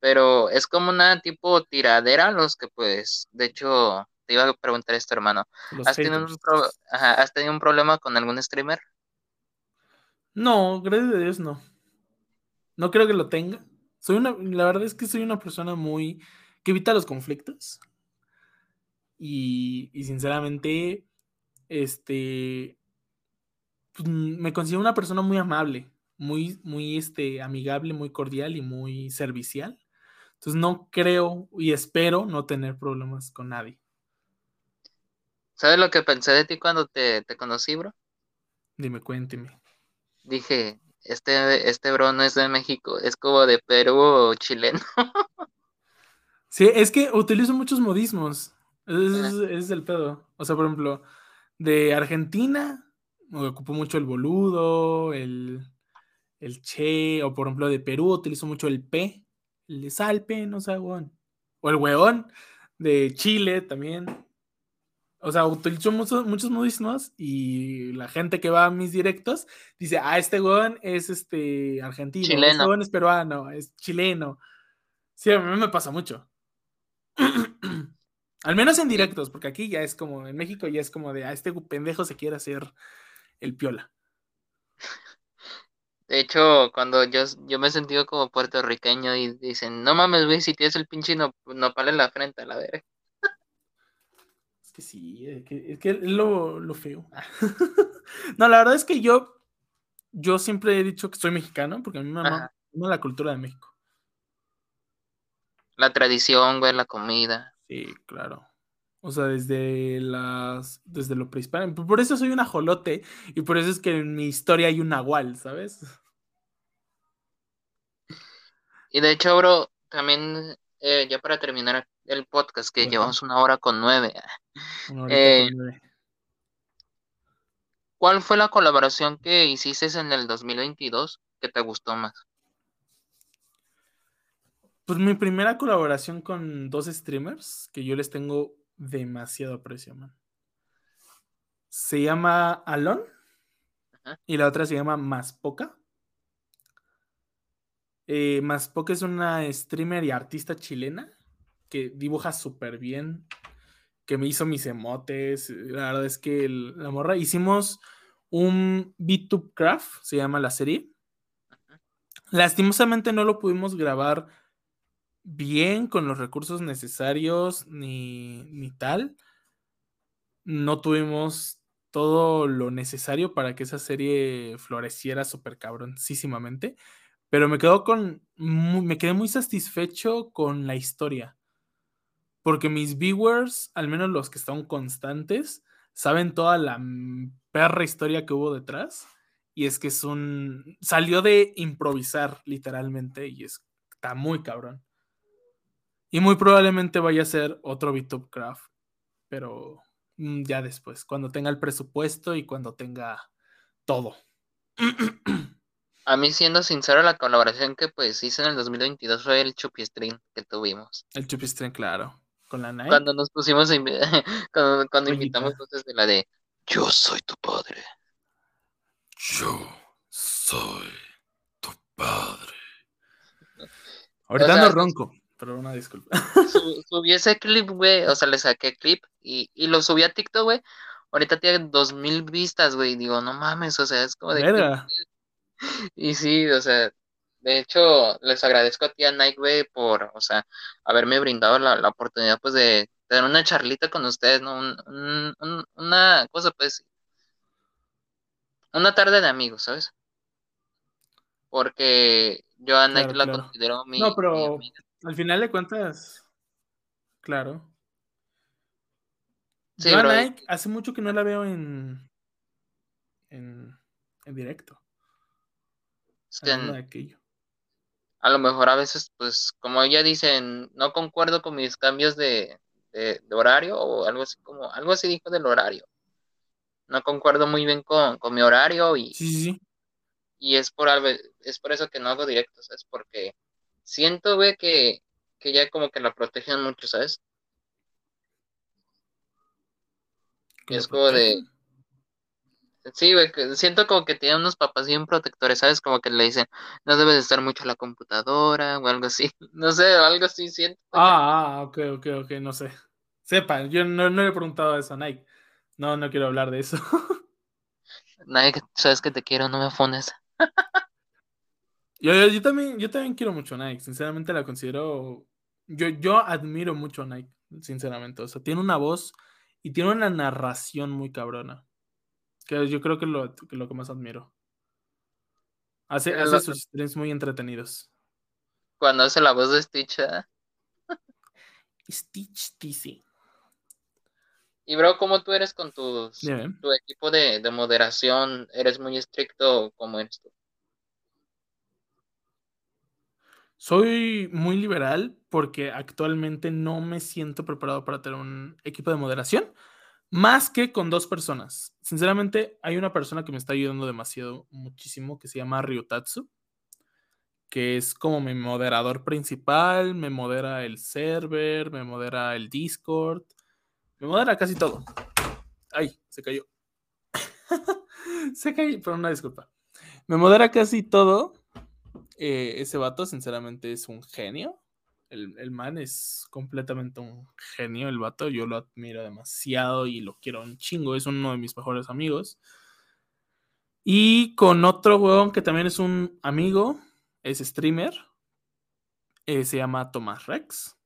pero es como una tipo tiradera, los que pues, de hecho, te iba a preguntar esto, hermano. ¿Has tenido, un problema con algún streamer? No, gracias a Dios no. No creo que lo tenga. Soy una, la verdad es que soy una persona muy que evita los conflictos. Y, sinceramente, este, pues, me considero una persona muy amable, muy, muy este, amigable, muy cordial y muy servicial. Entonces no creo y espero no tener problemas con nadie. ¿Sabes lo que pensé de ti cuando te, conocí, bro? Dime, cuénteme. Dije, este, este bro no es de México, es como de Perú o chileno. (laughs) sí, es que utilizo muchos modismos. Ese es, el pedo. O sea, por ejemplo, de Argentina, me ocupo mucho el boludo, el, el che, o por ejemplo de Perú utilizo mucho el P, el de salpe, no sé, O el weón, de Chile también. O sea, utilizo muchos, muchos modismos y la gente que va a mis directos dice, ah, este weón es este argentino, este chileno. este weón es peruano, es chileno. Sí, a mí me pasa mucho. (clears throat) Al menos en directos, porque aquí ya es como, en México ya es como de, ah, este pendejo se quiere hacer el piola. De hecho, cuando yo, yo me he sentido como puertorriqueño y dicen, no mames, güey, si tienes el pinche no, nopal en la frente, a la verga que sí, es que, es lo, feo. (laughs) no, la verdad es que yo, yo siempre he dicho que soy mexicano porque a mí me ama la cultura de México. La tradición, güey, la comida. Sí, claro. O sea, desde las. Desde lo prehispánico. Por eso soy un ajolote. Y por eso es que en mi historia hay un nahual, ¿sabes? Y de hecho, bro, también, eh, ya para terminar el podcast, que llevamos una hora con nueve. Eh, ¿Cuál fue la colaboración que hiciste en el 2022 que te gustó más? Pues mi primera colaboración con dos streamers que yo les tengo demasiado aprecio, man. Se llama Alon y la otra se llama Más Poca. Eh, es una streamer y artista chilena que dibuja súper bien, que me hizo mis emotes. La verdad es que la morra hicimos un VTube Craft, se llama la serie. Lastimosamente no lo pudimos grabar bien con los recursos necesarios ni, ni tal. No tuvimos todo lo necesario para que esa serie floreciera súper cabroncísimamente. Pero me quedo con. Me quedé muy satisfecho con la historia. Porque mis viewers, al menos los que están constantes, saben toda la perra historia que hubo detrás. Y es que es un. Salió de improvisar, literalmente. Y es, está muy cabrón. Y muy probablemente vaya a ser otro VTube Craft. Pero mm, ya después, cuando tenga el presupuesto y cuando tenga todo. (clears throat) A mí, siendo sincero, la colaboración que pues hice en el 2022 fue el Chupi Stream que tuvimos. El Chupi Stream, claro. Con la Nike. Cuando nos pusimos, (laughs) cuando, cuando invitamos entonces de la de Yo soy tu padre. Yo soy tu padre. Ahorita ando ronco, pero una disculpa. subí ese clip, güey, o sea, le saqué clip y, y lo subí a TikTok, güey. Ahorita tiene dos mil vistas, güey. Digo, no mames, o sea, es como de. Y sí, o sea, de hecho, les agradezco a ti, a Nike, güey, por, o sea, haberme brindado la, la, oportunidad, pues, de tener una charlita con ustedes, ¿no? Un, un, una cosa, pues, una tarde de amigos, ¿sabes? Porque yo a Nike la considero mi. No, pero al final de cuentas, claro. Sí, yo a Nike hace mucho que no la veo en, en, en directo. Es que a lo mejor a veces, pues, como ella dicen, no concuerdo con mis cambios de, de, horario o algo así como, algo así dijo del horario. No concuerdo muy bien con, con mi horario y, sí, y es por algo, es por eso que no hago directos, es porque siento, güey, que, que ya como que la protegen mucho, ¿sabes? Es como de, Sí, güey, siento como que tiene unos papás bien protectores, ¿sabes? Como que le dicen, no debes estar mucho en la computadora o algo así. (laughs) No sé, algo así siento. Ah, ah, ok, ok, ok, no sé. Sepan, yo no, no le he preguntado eso a Nike. No, no quiero hablar de eso. (laughs) Nike, sabes que te quiero, no me afones. yo, yo, también, yo también quiero mucho a Nike, sinceramente la considero. Yo, yo admiro mucho a Nike, sinceramente. O sea, tiene una voz y tiene una narración muy cabrona. Que yo creo que lo, que lo que más admiro. Hace, hace sus streams muy entretenidos. Cuando hace la voz de Stitch, ¿eh? Stitch dice. Y bro, ¿cómo tú eres con tus, tu equipo de, de, moderación? ¿Eres muy estricto como eres tú? Soy muy liberal porque actualmente no me siento preparado para tener un equipo de moderación más que con dos personas. Sinceramente, hay una persona que me está ayudando demasiado, muchísimo, que se llama Ryutatsu, que es como mi moderador principal, me modera el server, me modera el Discord, me modera casi todo. Ay, se cayó. (laughs) se cayó, pero una disculpa. Me modera casi todo. Eh, ese vato, sinceramente, es un genio. El, man es completamente un genio, el vato. Yo lo admiro demasiado y lo quiero un chingo. Es uno de mis mejores amigos. Y con otro weón que también es un amigo, es streamer. Eh, se llama Tomás Rex.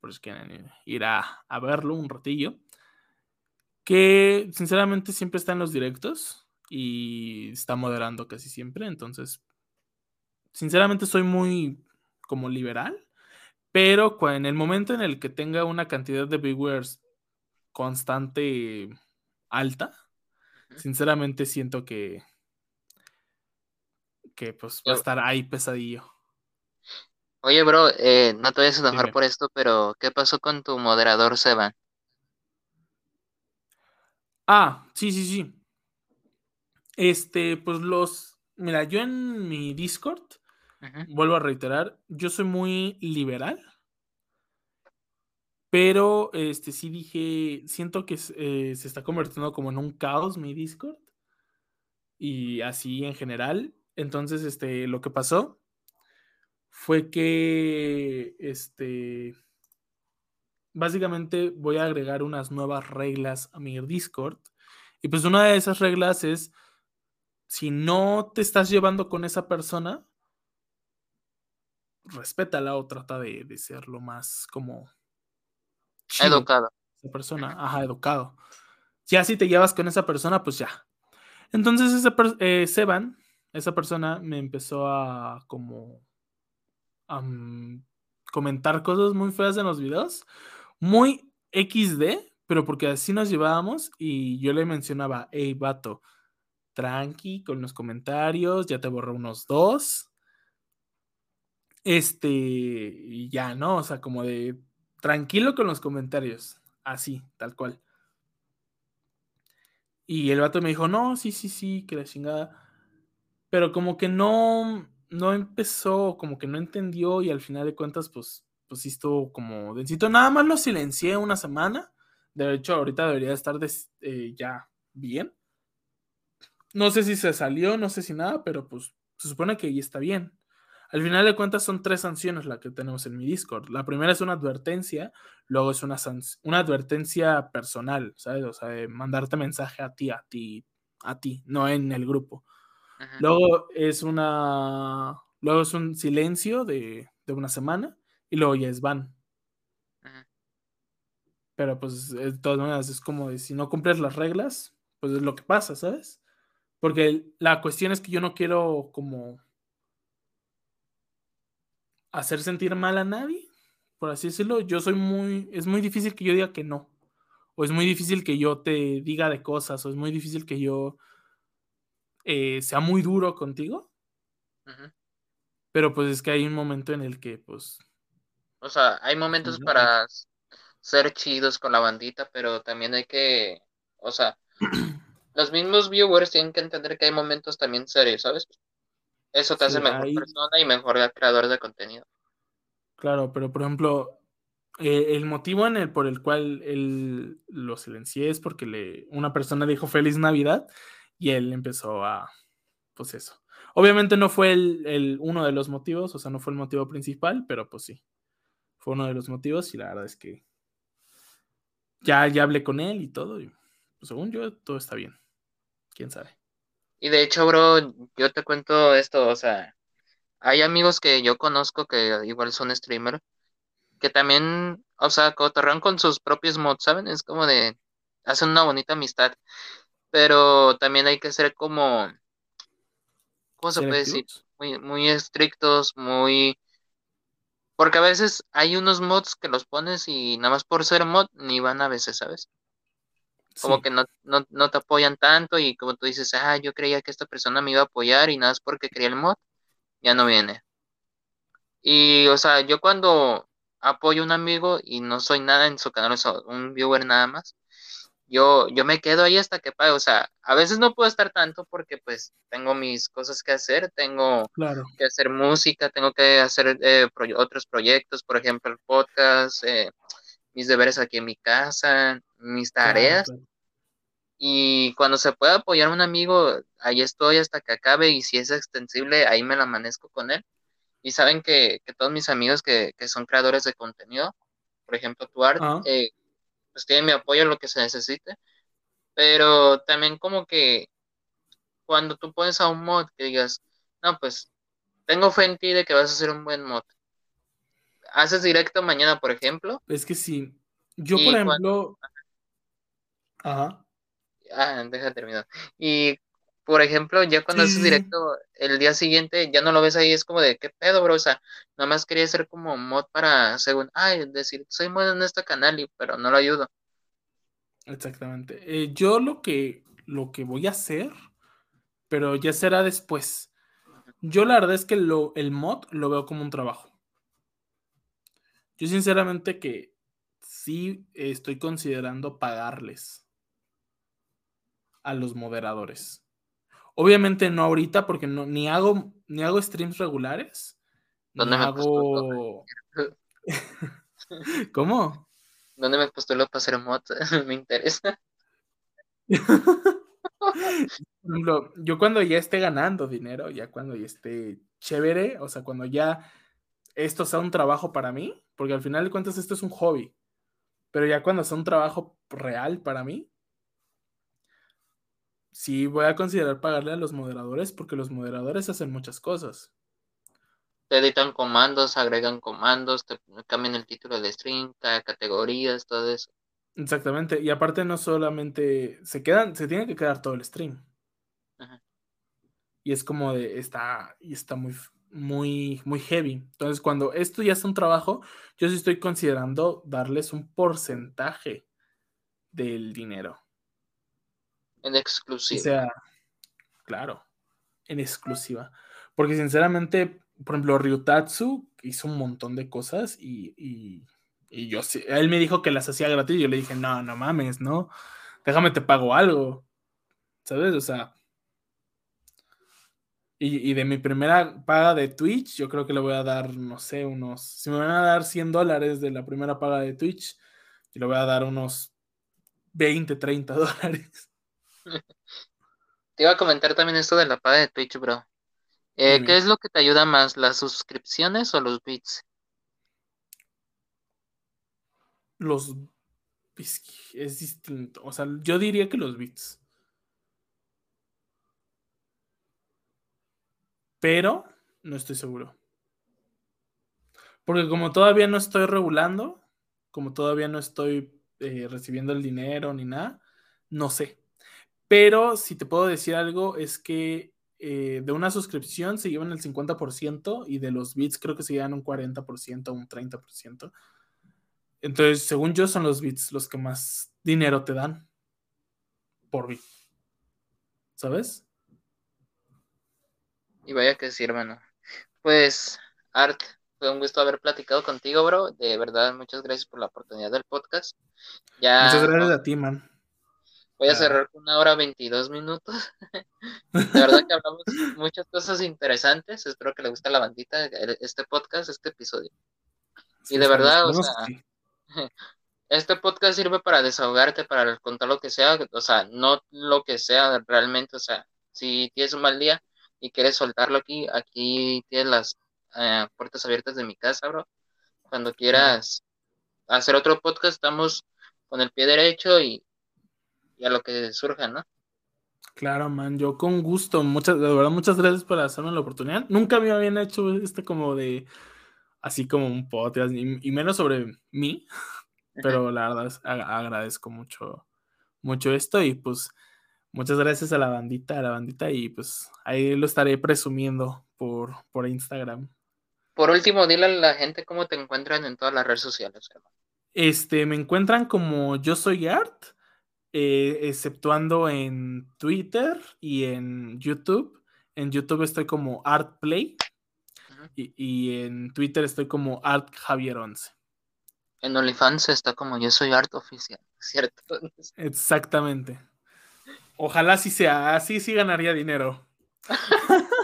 Por si quieren ir a, a verlo un ratillo. Que sinceramente siempre está en los directos y está moderando casi siempre. Entonces, sinceramente soy muy como liberal pero en el momento en el que tenga una cantidad de viewers constante alta, sinceramente siento que, que pues va a estar ahí pesadillo. Oye, bro, eh, no te vayas a enojar por esto, pero ¿qué pasó con tu moderador Seban? Ah, sí, sí, sí. Este, pues los. Mira, yo en mi Discord Vuelvo a reiterar, yo soy muy liberal. Pero, este, sí dije, siento que eh, se está convirtiendo como en un caos mi Discord. Y así en general. Entonces, este, lo que pasó fue que, este básicamente voy a agregar unas nuevas reglas a mi Discord. Y, pues, una de esas reglas es, si no te estás llevando con esa persona respétala o trata de de ser lo más como chido Educado. esa persona, ajá, educado. Ya si te llevas con esa persona, pues ya. Entonces, esa per eh, Seban, esa persona me empezó a como am, comentar cosas muy feas en los videos, muy de, pero porque así nos llevábamos, y yo le mencionaba: "Hey, vato, tranqui con los comentarios, ya te borré unos 2". Este, ya, ¿no? O sea, como de tranquilo con los comentarios, así, tal cual. Y el vato me dijo: "No, sí, sí, sí, que la chingada". Pero como que no no empezó, como que no entendió, y al final de cuentas, pues pues sí estuvo como densito. Nada más lo silencié una semana. De hecho, ahorita debería estar des eh, ya bien. No sé si se salió, no sé si nada, pero, pues, se supone que ya está bien. Al final de cuentas, son 3 sanciones la que tenemos en mi Discord. La primera es una advertencia, luego es una una advertencia personal, ¿sabes? O sea, de mandarte mensaje a ti a ti a ti, no en el grupo. Luego es una luego es un silencio de de una semana, y luego ya es. Ujú. Pero, pues, de todas maneras, es como de si no cumples las reglas, pues, es lo que pasa, ¿sabes? Porque la cuestión es que yo no quiero como hacer sentir mal a nadie, por así decirlo. Yo soy muy es muy difícil que yo diga que no, o es muy difícil que yo te diga de cosas, o es muy difícil que yo eh, sea muy duro contigo. Pero, pues, es que hay un momento en el que, pues O sea, hay momentos para ser chidos con la bandita, pero también hay que, o sea, (clears throat) los mismos viewers tienen que entender que hay momentos también serios, ¿sabes? Eso te hace mejor persona y mejor creador de contenido. Claro, pero, por ejemplo, eh, el motivo en el por el cual él lo silencié es porque le una persona dijo feliz Navidad, y él empezó a pues eso. Obviamente no fue el el uno de los motivos, o sea, no fue el motivo principal, pero, pues sí, fue uno de los motivos, y la verdad es que ya ya hablé con él y todo, y pues, según yo, todo está bien. Quién sabe. Y de hecho, bro, yo te cuento esto, o sea, hay amigos que yo conozco que igual son streamer, que también, o sea, cotorrean con sus propios mods, ¿saben? Es como de hacen una bonita amistad, pero también hay que ser como ¿cómo se puede decir? Muy muy estrictos, muy porque a veces hay unos mods que los pones y nada más por ser mod ni van a veces, ¿sabes? Como Sí. que no no no te apoyan tanto y como tú dices: "Ah, yo creía que esta persona me iba a apoyar y nada más porque quería el mod, ya no viene". Y, o sea, yo cuando apoyo a un amigo y no soy nada en su canal, o sea, un viewer nada más, yo yo me quedo ahí hasta que pague, o sea, a veces no puedo estar tanto porque, pues, tengo mis cosas que hacer, tengo Claro. que hacer música, tengo que hacer, eh, proy otros proyectos, por ejemplo, el podcast, eh, mis deberes aquí en mi casa, mis Claro, tareas. claro. Y cuando se pueda apoyar a un amigo, ahí estoy hasta que acabe, y si es extensible, ahí me la amanezco con él. Y saben que que todos mis amigos que que son creadores de contenido, por ejemplo, tú, Art, Ajá. eh, pues, tienen mi apoyo en lo que se necesite, pero también como que cuando tú pones a un mod que digas: "No, pues, tengo fe en ti de que vas a ser un buen mod". Haces directo mañana, por ejemplo Es que sí. Yo, por cuando ejemplo ajá. Ajá. Ah, deja termino. Y, por ejemplo, ya cuando Sí, haces directo el día siguiente, ya no lo ves ahí, es como de: "¿Qué pedo, bro?". O sea, nada más quería ser como mod para según, ay, decir: "Soy mod en este canal", y pero no lo ayudo. Exactamente. Eh, yo lo que lo que voy a hacer, pero ya será después. Yo la verdad es que lo el mod lo veo como un trabajo. Yo sinceramente que sí estoy considerando pagarles a los moderadores. Obviamente no ahorita porque no, ni, hago, ni hago streams regulares. ¿Dónde me hago... (laughs) ¿Cómo? ¿Dónde me postulo para hacer mod? (laughs) me interesa. (laughs) Yo cuando ya esté ganando dinero, ya cuando ya esté chévere, o sea, cuando ya esto sea un trabajo para mí, porque al final de cuentas esto es un hobby, pero ya cuando sea un trabajo real para mí, sí voy a considerar pagarle a los moderadores porque los moderadores hacen muchas cosas. Te editan comandos, agregan comandos, te cambian el título de stream, categorías, todo eso. Exactamente, y aparte no solamente se quedan, se tiene que quedar todo el stream. Y es como de, está, y está muy, muy, muy heavy. Entonces, cuando esto ya es un trabajo, yo sí estoy considerando darles un porcentaje del dinero. En exclusiva. O sea, claro, en exclusiva. Porque sinceramente, por ejemplo, Ryutatsu hizo un montón de cosas y, y, y yo él me dijo que las hacía gratis y yo le dije, no, no mames, no, déjame te pago algo. ¿Sabes? O sea, y, de mi primera paga de Twitch, yo creo que le voy a dar, no sé, unos. Si me van a dar 100 dólares de la primera paga de Twitch, yo le voy a dar unos 20, 30 (laughs) dólares. (laughs) Te iba a comentar también esto de la paga de Twitch, bro. Eh, ¿Qué es lo que te ayuda más, las suscripciones o los bits? Los es distinto. O sea, yo diría que los bits. pero no estoy seguro. Porque como todavía no estoy regulando, como todavía no estoy eh, recibiendo el dinero ni nada, no sé. Pero si te puedo decir algo, es que eh, de una suscripción se llevan el 50% y de los bits creo que se llevan un 40% o un 30%. Entonces, según yo, son los bits los que más dinero te dan por bit. ¿Sabes? Y vaya que sí, hermano. Pues, Art, fue un gusto haber platicado contigo, bro. De verdad, muchas gracias por la oportunidad del podcast. Ya, muchas gracias a ti, man. Voy a cerrar con una hora 22 minutos. (laughs) de verdad que hablamos muchas cosas interesantes. Espero que le guste a la bandita este podcast, este episodio. y de verdad, o sea, (laughs) este podcast sirve para desahogarte, para contar lo que sea, o sea, no lo que sea realmente, o sea, si tienes un mal día, y quieres soltarlo aquí, aquí tienes las eh, puertas abiertas de mi casa, bro. Cuando quieras hacer otro podcast, estamos con el pie derecho y, a lo que surja, ¿no? Claro, man, yo con gusto, muchas, de verdad, muchas gracias por hacerme la oportunidad. Nunca me habían hecho este como de, así como un podcast, y, menos sobre mí, pero la verdad agradezco mucho, mucho esto y pues Muchas gracias a la bandita, a la bandita, y pues ahí lo estaré presumiendo por, por Instagram. Por último, dile a la gente cómo te encuentran en todas las redes sociales, hermano. Este, me encuentran como yo soy Art, eh, exceptuando en Twitter y en YouTube. En YouTube estoy como Art Play y, y, en Twitter estoy como Art Javier 11. En OnlyFans está como yo soy Art Oficial, (laughs) ¿cierto? Exactamente. Ojalá sí sea, así sí ganaría dinero. (laughs)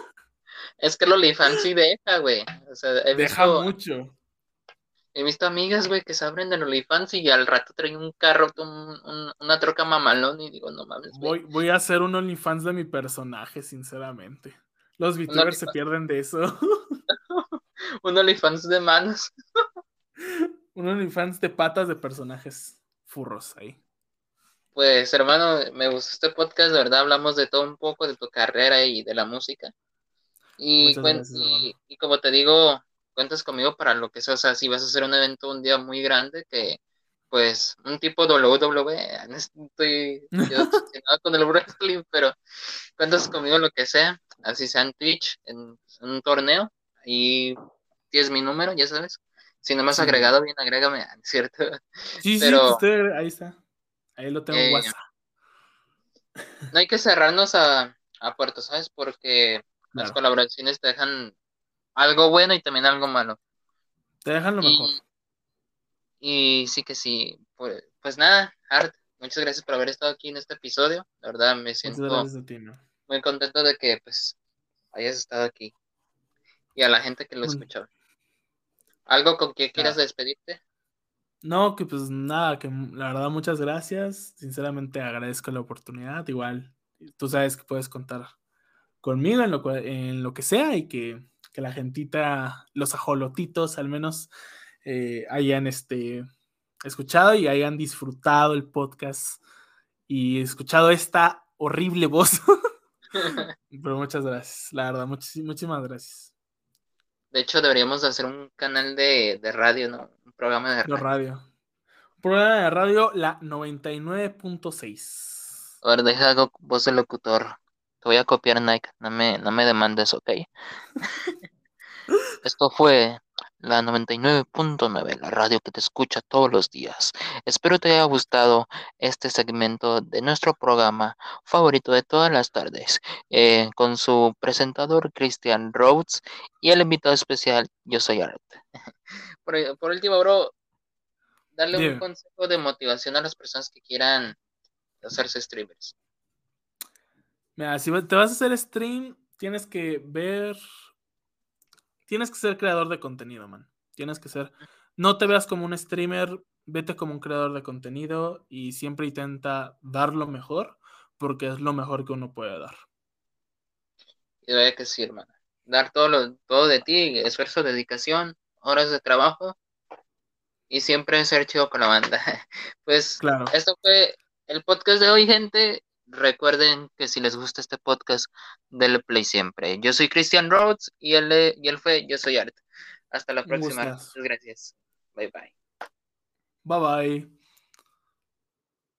es que el OnlyFans sí deja, güey. O sea, deja mucho. He visto amigas, güey, que se abren de OnlyFans y al rato traen un carro, una troca mamalón y digo, no mames. Voy, voy a hacer un OnlyFans de mi personaje, sinceramente. Los VTubers se pierden de eso. (laughs) un OnlyFans de manos. (laughs) un OnlyFans de patas de personajes furros ahí. Pues hermano, me gustó este podcast, de verdad hablamos de todo un poco, de tu carrera y de la música. Y, y, como te digo, cuentas conmigo para lo que sea, o sea, si vas a hacer un evento un día muy grande, que pues un tipo WWE, estoy (laughs) yo con el wrestling, pero cuentas conmigo lo que sea, así sea en Twitch, en, un torneo, y tienes mi número, ya sabes. Si no me has agregado bien, agrégame, (laughs) ¿cierto? Sí, pero, sí, ahí está. Ahí lo tengo en eh, WhatsApp. No hay que cerrarnos a, a puertos, ¿sabes? Porque las colaboraciones te dejan algo bueno y también algo malo. Te dejan lo mejor. Y sí que sí. Pues, pues nada, Art, muchas gracias por haber estado aquí en este episodio. La verdad me siento muy contento de que pues hayas estado aquí y a la gente que lo escuchó. ¿Algo con que quieras Ah. despedirte? No, que pues nada, que la verdad muchas gracias. Sinceramente agradezco la oportunidad. Igual, tú sabes que puedes contar conmigo en lo, en lo que sea y que, que la gentita, los ajolotitos al menos, eh, hayan este, escuchado y hayan disfrutado el podcast y escuchado esta horrible voz. (laughs) Pero muchas gracias, la verdad, muchis- muchísimas gracias. De hecho, deberíamos de hacer un canal de, de radio, ¿no? Un programa de radio. radio. Programa de radio, la 99.6. A ver, deja voz de locutor. Te voy a copiar Nike, no me, no me demandes, ¿ok? (laughs) Esto fue la 99.9, la radio que te escucha todos los días. Espero te haya gustado este segmento de nuestro programa favorito de todas las tardes, eh, con su presentador Christian Rhodes y el invitado especial, yo soy Art. (laughs) Por, por último, bro, darle un consejo de motivación a las personas que quieran hacerse streamers. Mira, si te vas a hacer stream, tienes que ver. Tienes que ser creador de contenido, man. Tienes que ser. No te veas como un streamer, vete como un creador de contenido y siempre intenta dar lo mejor porque es lo mejor que uno puede dar. Y vaya que sí, hermano. Dar todo, lo, todo de ti, esfuerzo, dedicación, horas de trabajo y siempre ser chido con la banda. (laughs) Pues Claro. esto fue el podcast de hoy, gente. Recuerden que si les gusta este podcast, denle play siempre. Yo soy Christian Rhodes y él, y él fue Yo Soy Art. Hasta la próxima. Muchas gracias. Bye bye. Bye bye.